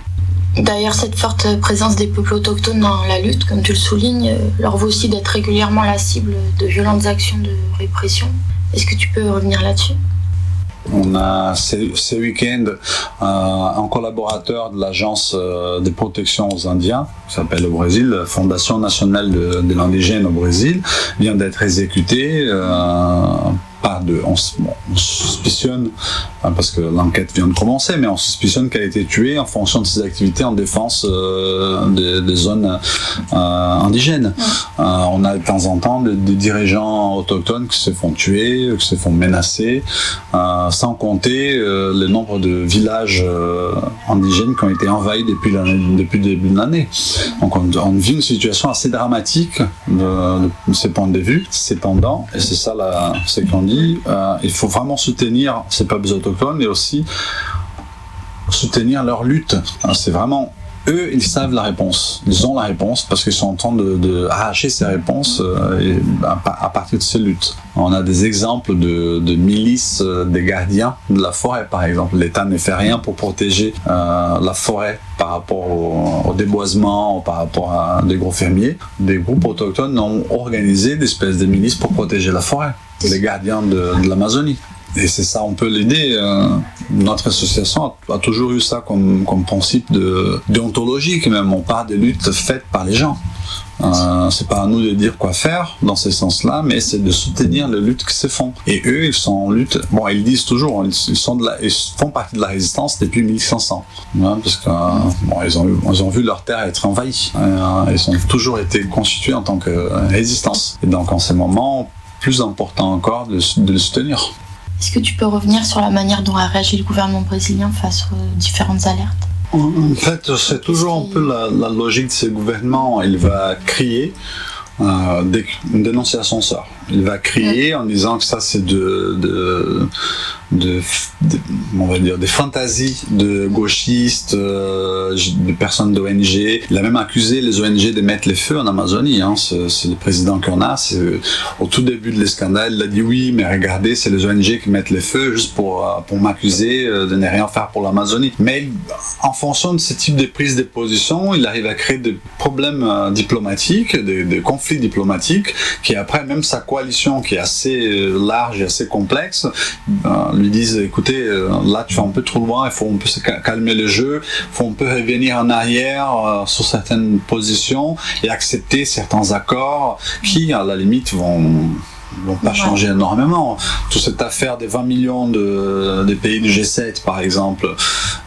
S9: D'ailleurs, cette forte présence des peuples autochtones dans la lutte, comme tu le soulignes, euh, leur vaut aussi d'être régulièrement la cible de violentes actions de répression. Est-ce que tu peux revenir là-dessus?
S10: On a ce, week-end euh, un collaborateur de l'agence euh, de protection aux Indiens, qui s'appelle au Brésil, Fondation nationale de l'indigène au Brésil, vient d'être exécuté de, on, suspicionne, hein, parce que l'enquête vient de commencer, mais on suspicionne qu'elle a été tuée en fonction de ses activités en défense euh, des, zones euh, indigènes. Euh, on a de temps en temps des, dirigeants autochtones qui se font tuer, qui se font menacer, sans compter le nombre de villages indigènes qui ont été envahis depuis, depuis le début de l'année. Donc on, on, vit une situation assez dramatique de, de ces points de vue. Cependant, et c'est ça ce qu'on dit, euh, il faut vraiment soutenir ces peuples autochtones et aussi soutenir leur lutte. C'est vraiment eux, ils savent la réponse. Ils ont la réponse parce qu'ils sont en train de, arracher ces réponses euh, à, partir de ces luttes. On a des exemples de, milices euh, des gardiens de la forêt, par exemple. L'État ne fait rien pour protéger la forêt par rapport au, déboisement, par rapport à des gros fermiers. Des groupes autochtones ont organisé des espèces de milices pour protéger la forêt les gardiens de, l'Amazonie. Et c'est ça, on peut l'aider. Euh, notre association a, toujours eu ça comme, comme principe de déontologique même. On parle des luttes faites par les gens. Euh, c'est pas à nous de dire quoi faire dans ce sens-là, mais c'est de soutenir les luttes qui se font. Et eux, ils sont en lutte. Bon, ils disent toujours, ils, sont de la, ils font partie de la résistance depuis 1500, hein, parce que bon, ils ont, ils ont vu leur terre être envahie. Hein, ils ont toujours été constitués en tant que résistance. Et donc, en ces moments, plus important encore de, le soutenir.
S9: Est-ce que tu peux revenir sur la manière dont a réagi le gouvernement brésilien face aux différentes alertes?
S10: En fait, c'est toujours un peu la, logique de ce gouvernement. Il va crier euh, une dénonciation sort. Il va crier en disant que ça c'est de, on va dire, des fantaisies de gauchistes, euh, de personnes d'ONG. Il a même accusé les ONG de mettre les feux en Amazonie. Hein. C'est le président qu'on a. Au tout début de l'escandale, il a dit oui, mais regardez, c'est les ONG qui mettent les feux juste pour, euh, pour m'accuser euh, de ne rien faire pour l'Amazonie. Mais en fonction de ce type de prise de position, il arrive à créer des problèmes diplomatiques, des, conflits diplomatiques, qui après même sa coalition, qui est assez large et assez complexe, lui disent écoutez, euh, là tu vas un peu trop loin, il faut un peu se calmer le jeu, il faut un peu revenir en arrière euh, sur certaines positions et accepter certains accords qui, à la limite, vont vont pas changer énormément. Toute cette affaire des 20 millions de, des pays du G7, par exemple,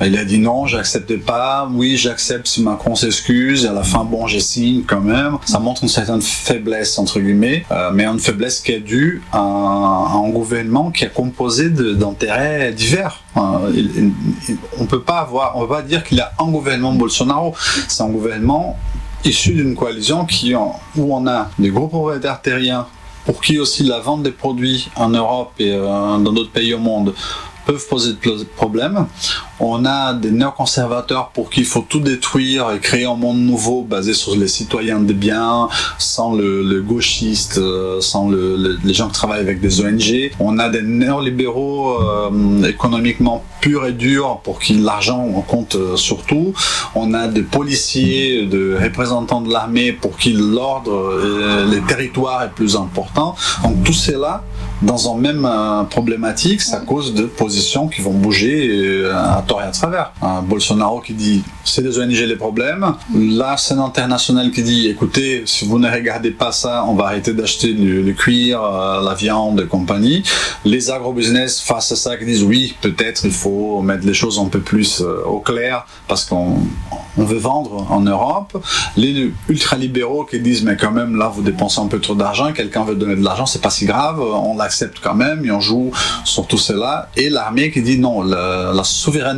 S10: il a dit non, j'accepte pas. Oui, j'accepte si Macron s'excuse. Et à la fin, bon, j'ai signe quand même. Ça montre une certaine faiblesse, entre guillemets, euh, mais une faiblesse qui est due à, un gouvernement qui est composé d'intérêts divers. Euh, on peut pas avoir, on peut pas dire qu'il y a un gouvernement Bolsonaro. C'est un gouvernement issu d'une coalition qui, où on a des gros propriétaires terriens pour qui aussi la vente des produits en Europe et euh, dans d'autres pays au monde peuvent poser de problèmes. On a des néoconservateurs pour qui il faut tout détruire et créer un monde nouveau basé sur les citoyens de bien, sans le, le gauchiste, euh, sans le, le- les gens qui travaillent avec des ONG. On a des néolibéraux euh, économiquement purs et durs pour qui l'argent compte euh, surtout. On a des policiers, des représentants de l'armée pour qui l'ordre, euh, les territoires est plus important. Donc tout cela dans un même euh, problématique, c'est à cause de positions qui vont bouger euh, à tort et à travers. Un Bolsonaro qui dit c'est des ONG les problèmes, la scène internationale qui dit écoutez si vous ne regardez pas ça, on va arrêter d'acheter le, cuir, euh, la viande et compagnie. Les agrobusiness face à ça qui disent oui peut-être il faut mettre les choses un peu plus euh, au clair parce qu'on on veut vendre en Europe. Les ultralibéraux qui disent mais quand même là vous dépensez un peu trop d'argent, quelqu'un veut donner de l'argent, c'est pas si grave, on l'accepte quand même et on joue sur tout cela. Et l'armée qui dit non, la, la souveraineté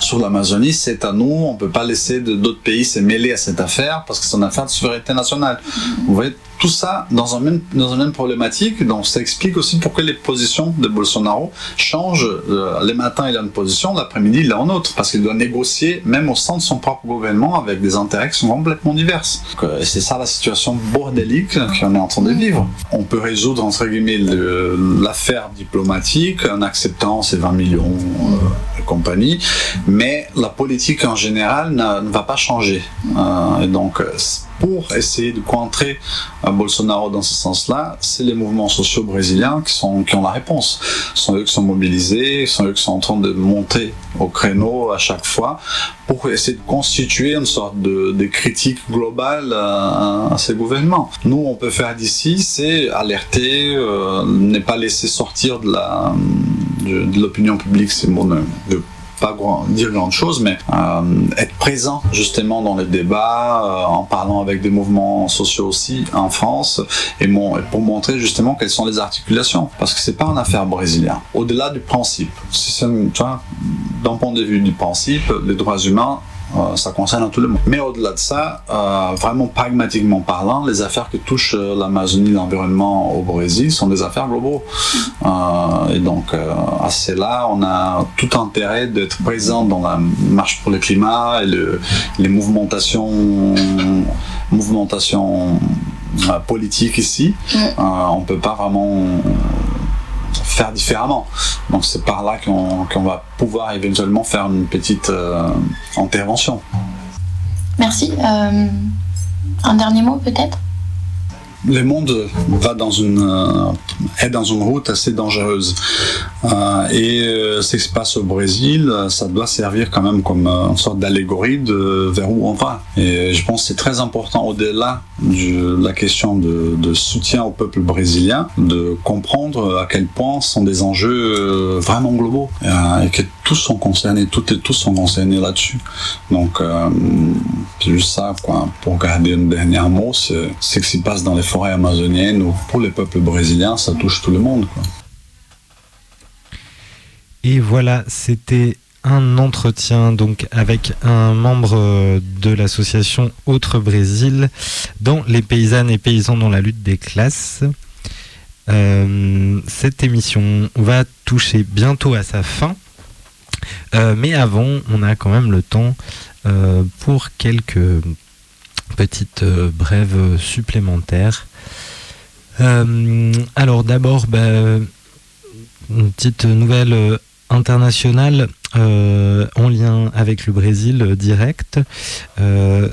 S10: sur l'Amazonie c'est à nous, on peut pas laisser d'autres pays se mêler à cette affaire parce que c'est une affaire de souveraineté nationale. Vous voyez tout ça dans un même dans une même problématique, donc ça explique aussi pourquoi les positions de Bolsonaro changent. Euh, les matins il a une position, l'après-midi il a une autre, parce qu'il doit négocier même au sein de son propre gouvernement avec des intérêts qui sont complètement divers. Euh, c'est ça la situation bordélique qu'on est en train de vivre. On peut résoudre entre guillemets le- l'affaire diplomatique en acceptant ces 20 millions euh, et compagnie, mais la politique en général ne va pas changer. Euh, et donc pour essayer de contrer euh, Bolsonaro dans ce sens-là, c'est les mouvements sociaux brésiliens qui, sont, qui ont la réponse. Ce sont eux qui sont mobilisés, ce sont eux qui sont en train de monter au créneau à chaque fois pour essayer de constituer une sorte de, critique globale à, ces gouvernements. Nous, on peut faire d'ici, c'est alerter, euh, ne pas laisser sortir de de, l'opinion publique, bon de, de pas grand- dire grande chose, mais euh, être présent justement dans les débats, euh, en parlant avec des mouvements sociaux aussi en France, et, mon- et pour montrer justement quelles sont les articulations, parce que c'est pas une affaire brésilienne. Au-delà du principe, d'un point de vue du principe, les droits humains euh, ça concerne tout le monde. Mais au-delà de ça, euh, vraiment pragmatiquement parlant, les affaires qui touchent euh, l'Amazonie, l'environnement au Brésil sont des affaires globaux. Euh, et donc, à cela, on a tout intérêt d'être présent dans la marche pour le climat et le- les mouvementations, mouvementations politiques ici. On peut pas vraiment faire différemment. Donc c'est par là qu'on va pouvoir éventuellement faire une petite euh, intervention.
S9: Merci. Euh, un dernier mot peut-être?
S10: Le monde va dans une euh, est dans une route assez dangereuse Euh, et euh, ce qui se passe au Brésil, ça doit servir quand même comme une sorte d'allégorie de vers où on va. Et je pense que c'est très important au-delà de la question de, de soutien au peuple brésilien de comprendre à quel point ce sont des enjeux vraiment globaux et que tous sont concernés, toutes tous sont concernés là-dessus. Donc euh, c'est juste ça, quoi. Pour garder un dernier mot, c'est c'est ce qui se passe dans les forêts amazoniennes ou pour les peuples brésiliens, ça touche tout le monde. Quoi.
S8: Et voilà, c'était un entretien donc avec un membre euh, de l'association Autre Brésil dans les paysannes et paysans dans la lutte des classes. Euh, cette émission va toucher bientôt à sa fin. Euh, mais avant, on a quand même le temps euh, pour quelques petites euh, brèves supplémentaires. Alors d'abord, bah, une petite nouvelle internationale en lien avec le Brésil direct.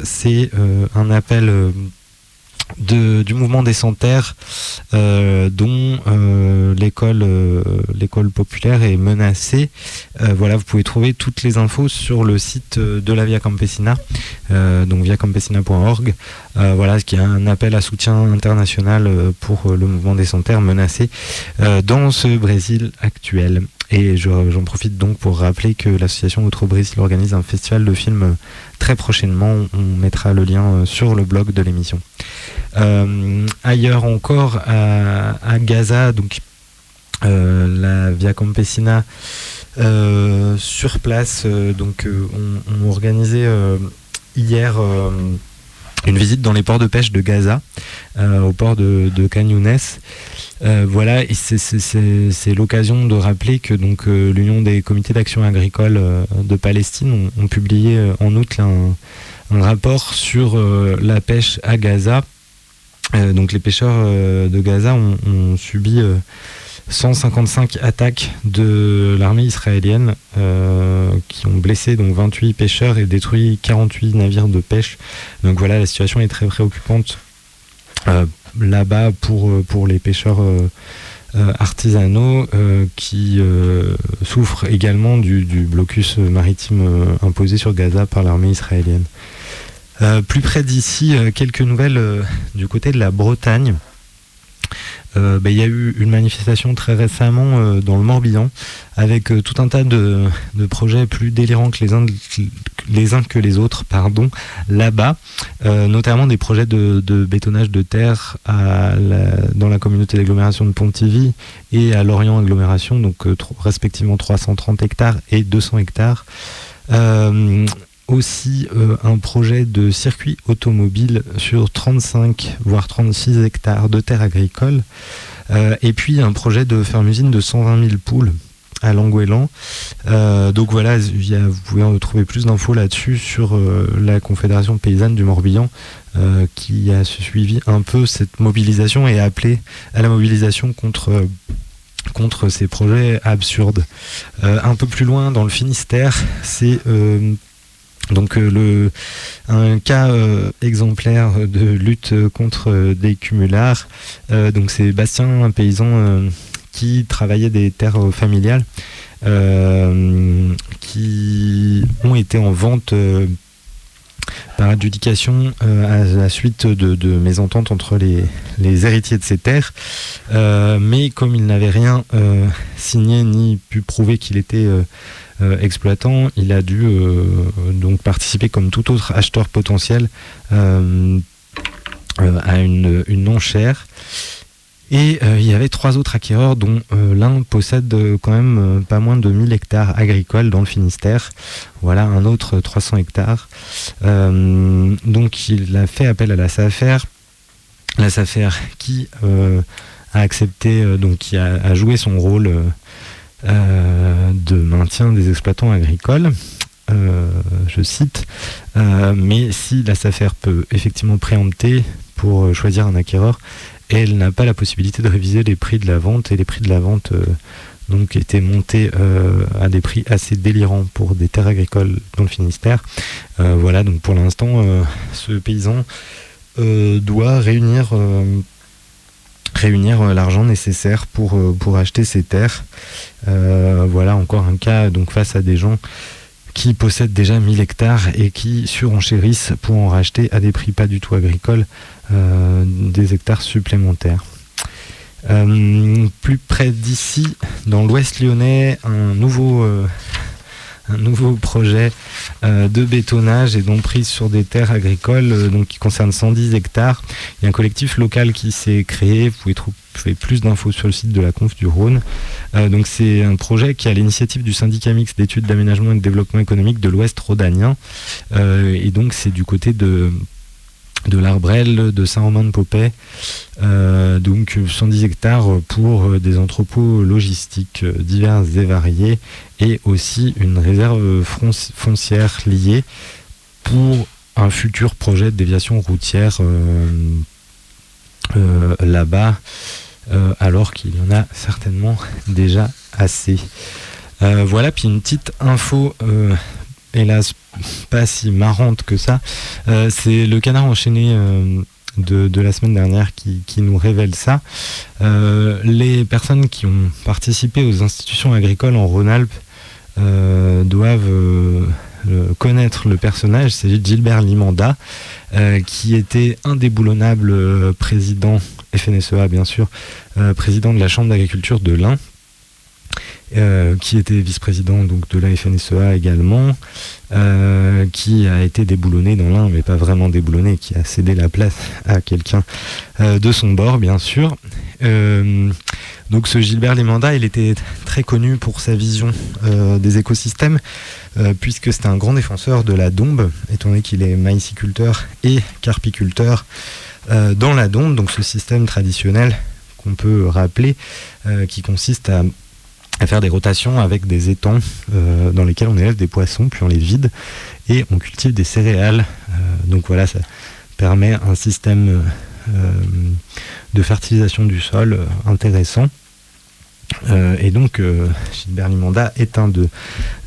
S8: C'est un appel du mouvement des Santerres euh, dont euh, l'école euh, l'école populaire est menacée. Voilà, vous pouvez trouver toutes les infos sur le site de la Via Campesina, donc viacampesina.org. Voilà, qui a un appel à soutien international pour le mouvement des Santerres menacé dans ce Brésil actuel. Et je- j'en profite donc pour rappeler que l'association Outre Brésil organise un festival de films très prochainement. On mettra le lien euh, sur le blog de l'émission. Euh, ailleurs encore, à, Gaza, donc euh, la Via Campesina sur place, donc on, organisait hier une visite dans les ports de pêche de Gaza, au port de, de voilà, et c'est l'occasion de rappeler que donc l'Union des comités d'action agricole de Palestine ont, publié en août un, rapport sur la pêche à Gaza. donc les pêcheurs de Gaza ont subi 155 attaques de l'armée israélienne euh, qui ont blessé donc 28 pêcheurs et détruit 48 navires de pêche. Donc voilà, la situation est très préoccupante euh, là-bas pour, pour les pêcheurs euh, artisanaux qui souffrent également du, blocus maritime imposé sur Gaza par l'armée israélienne. plus près d'ici, quelques nouvelles du côté de la Bretagne. Euh, bah, il y a eu une manifestation très récemment euh, dans le Morbihan avec euh, tout un tas de, projets plus délirants que les uns, que les autres pardon, là-bas, notamment des projets de, bétonnage de terre dans la communauté d'agglomération de Pontivy et à Lorient Agglomération, donc respectivement 330 hectares et 200 hectares aussi euh, un projet de circuit automobile sur 35 voire 36 hectares de terres agricoles euh, et puis un projet de ferme usine de 120 000 poules à Languélan. Euh, donc voilà, vous pouvez retrouver plus d'infos là-dessus sur la Confédération paysanne du Morbihan qui a suivi un peu cette mobilisation et a appelé à la mobilisation contre contre ces projets absurdes. un peu plus loin dans le Finistère, c'est donc euh, le, un cas euh, exemplaire de lutte contre euh, des cumulards. donc c'est Bastien, un paysan qui travaillait des terres familiales, qui ont été en vente par adjudication à la suite de, mésententes entre les, héritiers de ces terres. mais comme il n'avait rien signé ni pu prouver qu'il était euh, exploitant, il a dû euh, donc participer comme tout autre acheteur potentiel euh, à une, une non-chère. Et il y avait trois autres acquéreurs, dont l'un possède quand même pas moins de 1000 hectares agricoles dans le Finistère. Voilà, un autre 300 hectares. donc il a fait appel à la SAFER. La SAFER qui a accepté, donc qui a, joué son rôle euh, de maintien des exploitants agricoles. Euh, je cite, euh, mais si la SAFER peut effectivement préempter pour choisir un acquéreur, elle n'a pas la possibilité de réviser les prix de la vente et les prix de la vente donc étaient montés à des prix assez délirants pour des terres agricoles dans le Finistère. voilà, donc pour l'instant, ce paysan doit réunir euh, l'argent nécessaire pour, euh, pour acheter ces terres. Euh, voilà encore un cas donc face à des gens qui possèdent déjà 1000 hectares et qui surenchérissent pour en racheter à des prix pas du tout agricoles des hectares supplémentaires. plus près d'ici, dans l'ouest lyonnais, un nouveau nouveau projet euh, de bétonnage et d'emprise sur des terres agricoles euh, donc qui concerne 110 hectares. Il y a un collectif local qui s'est créé. Vous pouvez trouver plus d'infos sur le site de la Conf du Rhône. Euh, donc c'est un projet qui a l'initiative du syndicat mixte d'études d'aménagement et de développement économique de l'Ouest rhodanien. et donc c'est du côté de de l'Arbrel, de Saint-Romain-de-Popet, euh, donc 110 hectares pour euh, des entrepôts logistiques euh, divers et variés, et aussi une réserve foncière liée pour un futur projet de déviation routière là-bas, alors qu'il y en a certainement déjà assez. voilà, puis une petite info hélas pas si marrante que ça. Euh, c'est le canard enchaîné euh, de, la semaine dernière qui, nous révèle ça. Euh, les personnes qui ont participé aux institutions agricoles en Rhône-Alpes doivent connaître le personnage. C'est Gilbert Limanda, qui était indéboulonnable président, FNSEA bien sûr, président de la Chambre d'agriculture de l'Ain euh, qui était vice-président donc de la FNSEA également, euh, qui a été déboulonné dans l'un, mais pas vraiment déboulonné, qui a cédé la place à quelqu'un euh, de son bord, bien sûr. Donc ce Gilbert Limanda, il était très connu pour sa vision des écosystèmes, puisque c'était un grand défenseur de la dombe, étant donné qu'il est maïsiculteur et carpiculteur dans la dombe, donc ce système traditionnel qu'on peut rappeler, qui consiste à à faire des rotations avec des étangs dans lesquels on élève des poissons, puis on les vide et on cultive des céréales. donc voilà, ça permet un système euh, de fertilisation du sol euh, intéressant. Euh, et donc, Gilbert Limanda est un de,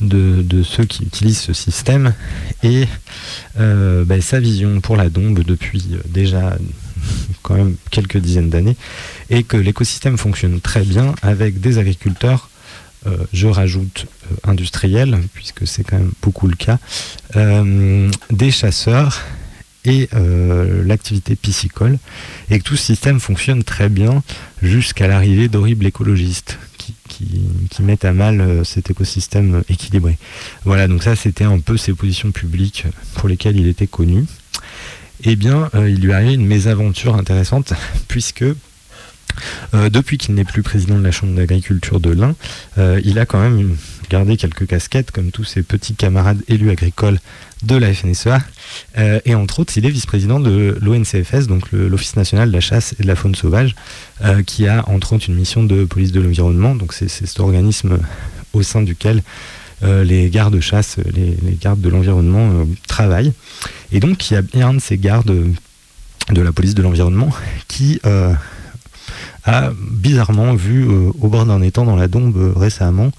S8: de, ceux qui utilisent ce système. Et bah, sa vision pour la dombe depuis déjà quand même quelques dizaines d'années est que l'écosystème fonctionne très bien avec des agriculteurs, je rajoute industriels, puisque c'est quand même beaucoup le cas, des chasseurs et euh, l'activité piscicole, et que tout ce système fonctionne très bien jusqu'à l'arrivée d'horribles écologistes qui, mettent à mal euh, cet écosystème équilibré. Voilà, donc ça c'était un peu ses positions publiques pour lesquelles il était connu. Eh bien, euh, il lui arrivait une mésaventure intéressante, puisque depuis qu'il n'est plus président de la Chambre d'agriculture de l'Ain, il a quand même gardé quelques casquettes, comme tous ses petits camarades élus agricoles de la FNSEA. Euh, et entre autres, il est vice-président de l'ONCFS, donc l'Office national de la chasse et de la faune sauvage, euh, qui a entre autres une mission de police de l'environnement. Donc c'est cet organisme au sein duquel euh, les gardes-chasse, les, les, gardes de l'environnement travaillent. Et donc il y a un de ces gardes de la police de l'environnement qui a bizarrement vu au bord d'un étang dans la Dombe récemment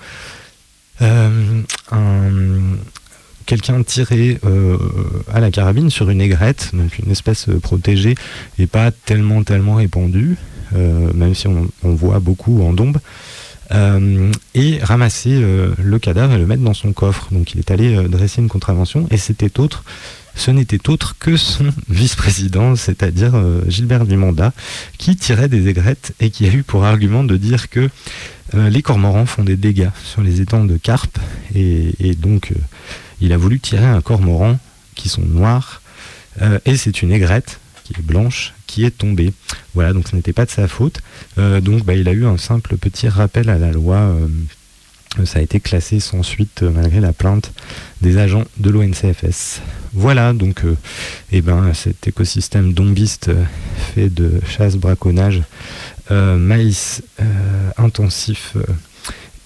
S8: un, quelqu'un tiré euh, à la carabine sur une aigrette, donc une espèce euh, protégée et pas tellement tellement répandue, euh, même si on, voit beaucoup en dombe. et ramasser le cadavre et le mettre dans son coffre. Donc il est allé dresser une contravention et c'était autre, ce n'était autre que son vice-président, c'est-à-dire Gilbert Vimanda, qui tirait des aigrettes et qui a eu pour argument de dire que les cormorans font des dégâts sur les étangs de carpe et donc il a voulu tirer un cormoran qui sont noirs euh, et c'est une aigrette qui est blanche qui est tombée. Voilà, donc ce n'était pas de sa faute. Euh, donc bah, il a eu un simple petit rappel à la loi. Euh, ça a été classé sans suite malgré la plainte des agents de l'ONCFS. Voilà, donc eh ben, cet écosystème dombiste fait de chasse, braconnage, maïs intensif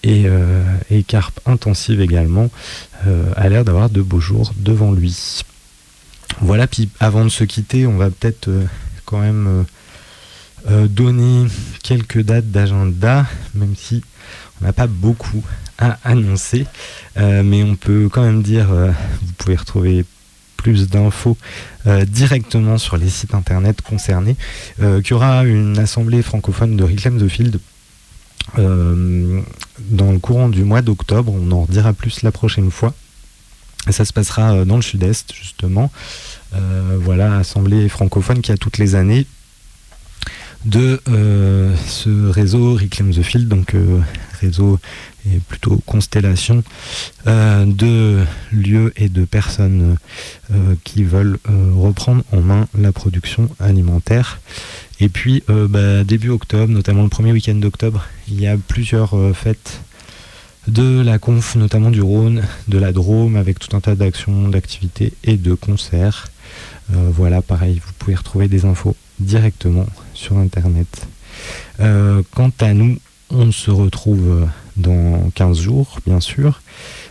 S8: et, et carpe intensive également, euh, a l'air d'avoir de beaux jours devant lui. Voilà, puis avant de se quitter, on va peut-être euh, quand même euh, donner quelques dates d'agenda, même si on n'a pas beaucoup à annoncer, mais on peut quand même dire, vous pouvez retrouver plus d'infos directement sur les sites internet concernés, qu'il y aura une assemblée francophone de Reclaim the Field euh, dans le courant du mois d'octobre. On en dira plus la prochaine fois. ça se passera euh, dans le sud-est, justement. Euh, voilà, assemblée francophone qui a toutes les années de ce réseau Reclaim the Field, donc et plutôt constellation de lieux et de personnes qui veulent reprendre en main la production alimentaire. Et puis, euh, bah, début octobre, notamment le premier week-end d'octobre, il y a plusieurs euh, fêtes de la conf, notamment du Rhône, de la Drôme, avec tout un tas d'actions, d'activités et de concerts. Euh, voilà, pareil, vous pouvez retrouver des infos directement sur Internet. quant à nous, on se retrouve dans 15 jours, bien sûr.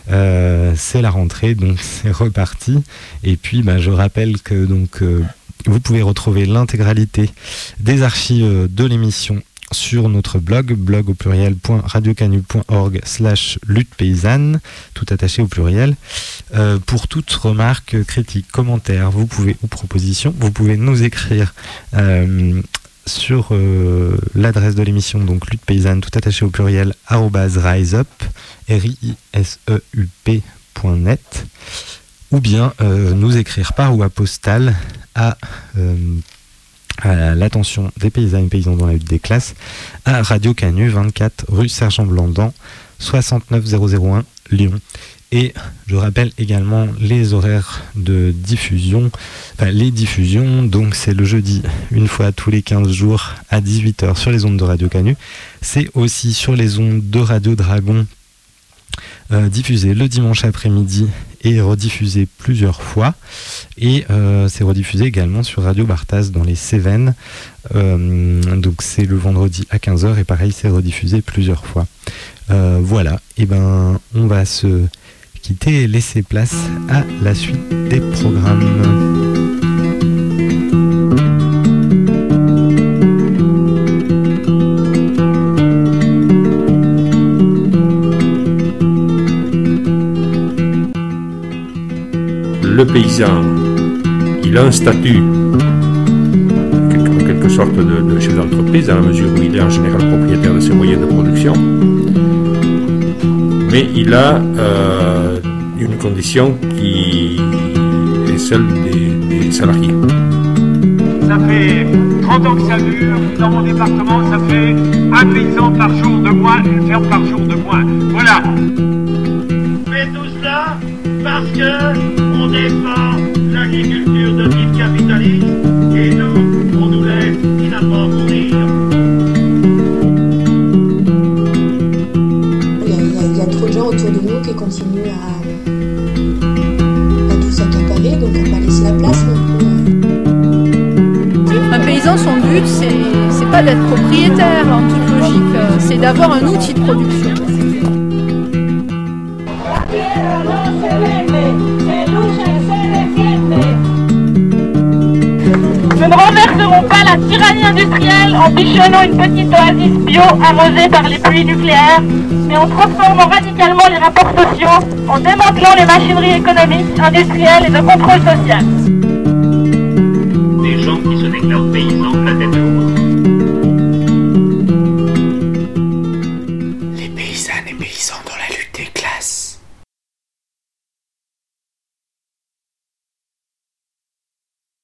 S8: c'est la rentrée, donc c'est reparti. Et puis, bah, je rappelle que donc vous pouvez retrouver l'intégralité des archives de l'émission sur notre blog, blog au pluriel.radiocanu.org slash lutte paysanne, tout attaché au pluriel. Euh, pour toute remarque, critique, commentaire, vous pouvez, ou proposition, vous pouvez nous écrire euh, sur euh, l'adresse de l'émission, donc lutte paysanne, tout attaché au pluriel, riseup, r i s e u ou bien nous écrire par ou à postale euh, à, l'attention des paysans et paysans dans la lutte des classes à Radio Canu 24 rue Sergent Blandan 69001 Lyon. Et je rappelle également les horaires de diffusion, enfin les diffusions, donc c'est le jeudi une fois tous les 15 jours à 18h sur les ondes de Radio Canu. C'est aussi sur les ondes de Radio Dragon euh, diffusé le dimanche après-midi et rediffusé plusieurs fois. Et euh, c'est rediffusé également sur Radio Bartas dans les Cévennes. Euh, donc c'est le vendredi à 15h et pareil c'est rediffusé plusieurs fois. Voilà, et ben on va se quitter et laisser place à la suite des programmes.
S1: le paysan, il a un statut, en quelque sorte, de, chef d'entreprise, dans la mesure où il est en général propriétaire de ses moyens de production, mais il a euh, une condition qui est celle des, salariés.
S2: Ça fait 30 ans que ça dure, dans mon département, ça fait un paysan par jour de moins, une ferme par jour de moins. Voilà.
S3: Mais tout cela parce que on défend l'agriculture de type capitaliste et nous,
S4: continuent à, à tout s'accaparer, donc on va pas laisser la place
S5: Un paysan, son but, c'est pas d'être propriétaire en toute logique, c'est d'avoir un outil de production.
S6: Renverserons pas la tyrannie industrielle en bichonnant une petite oasis bio arrosée par les pluies nucléaires, mais en transformant radicalement les rapports sociaux, en démantelant les machineries économiques, industrielles et de contrôle social. Gens qui se déclarent paysans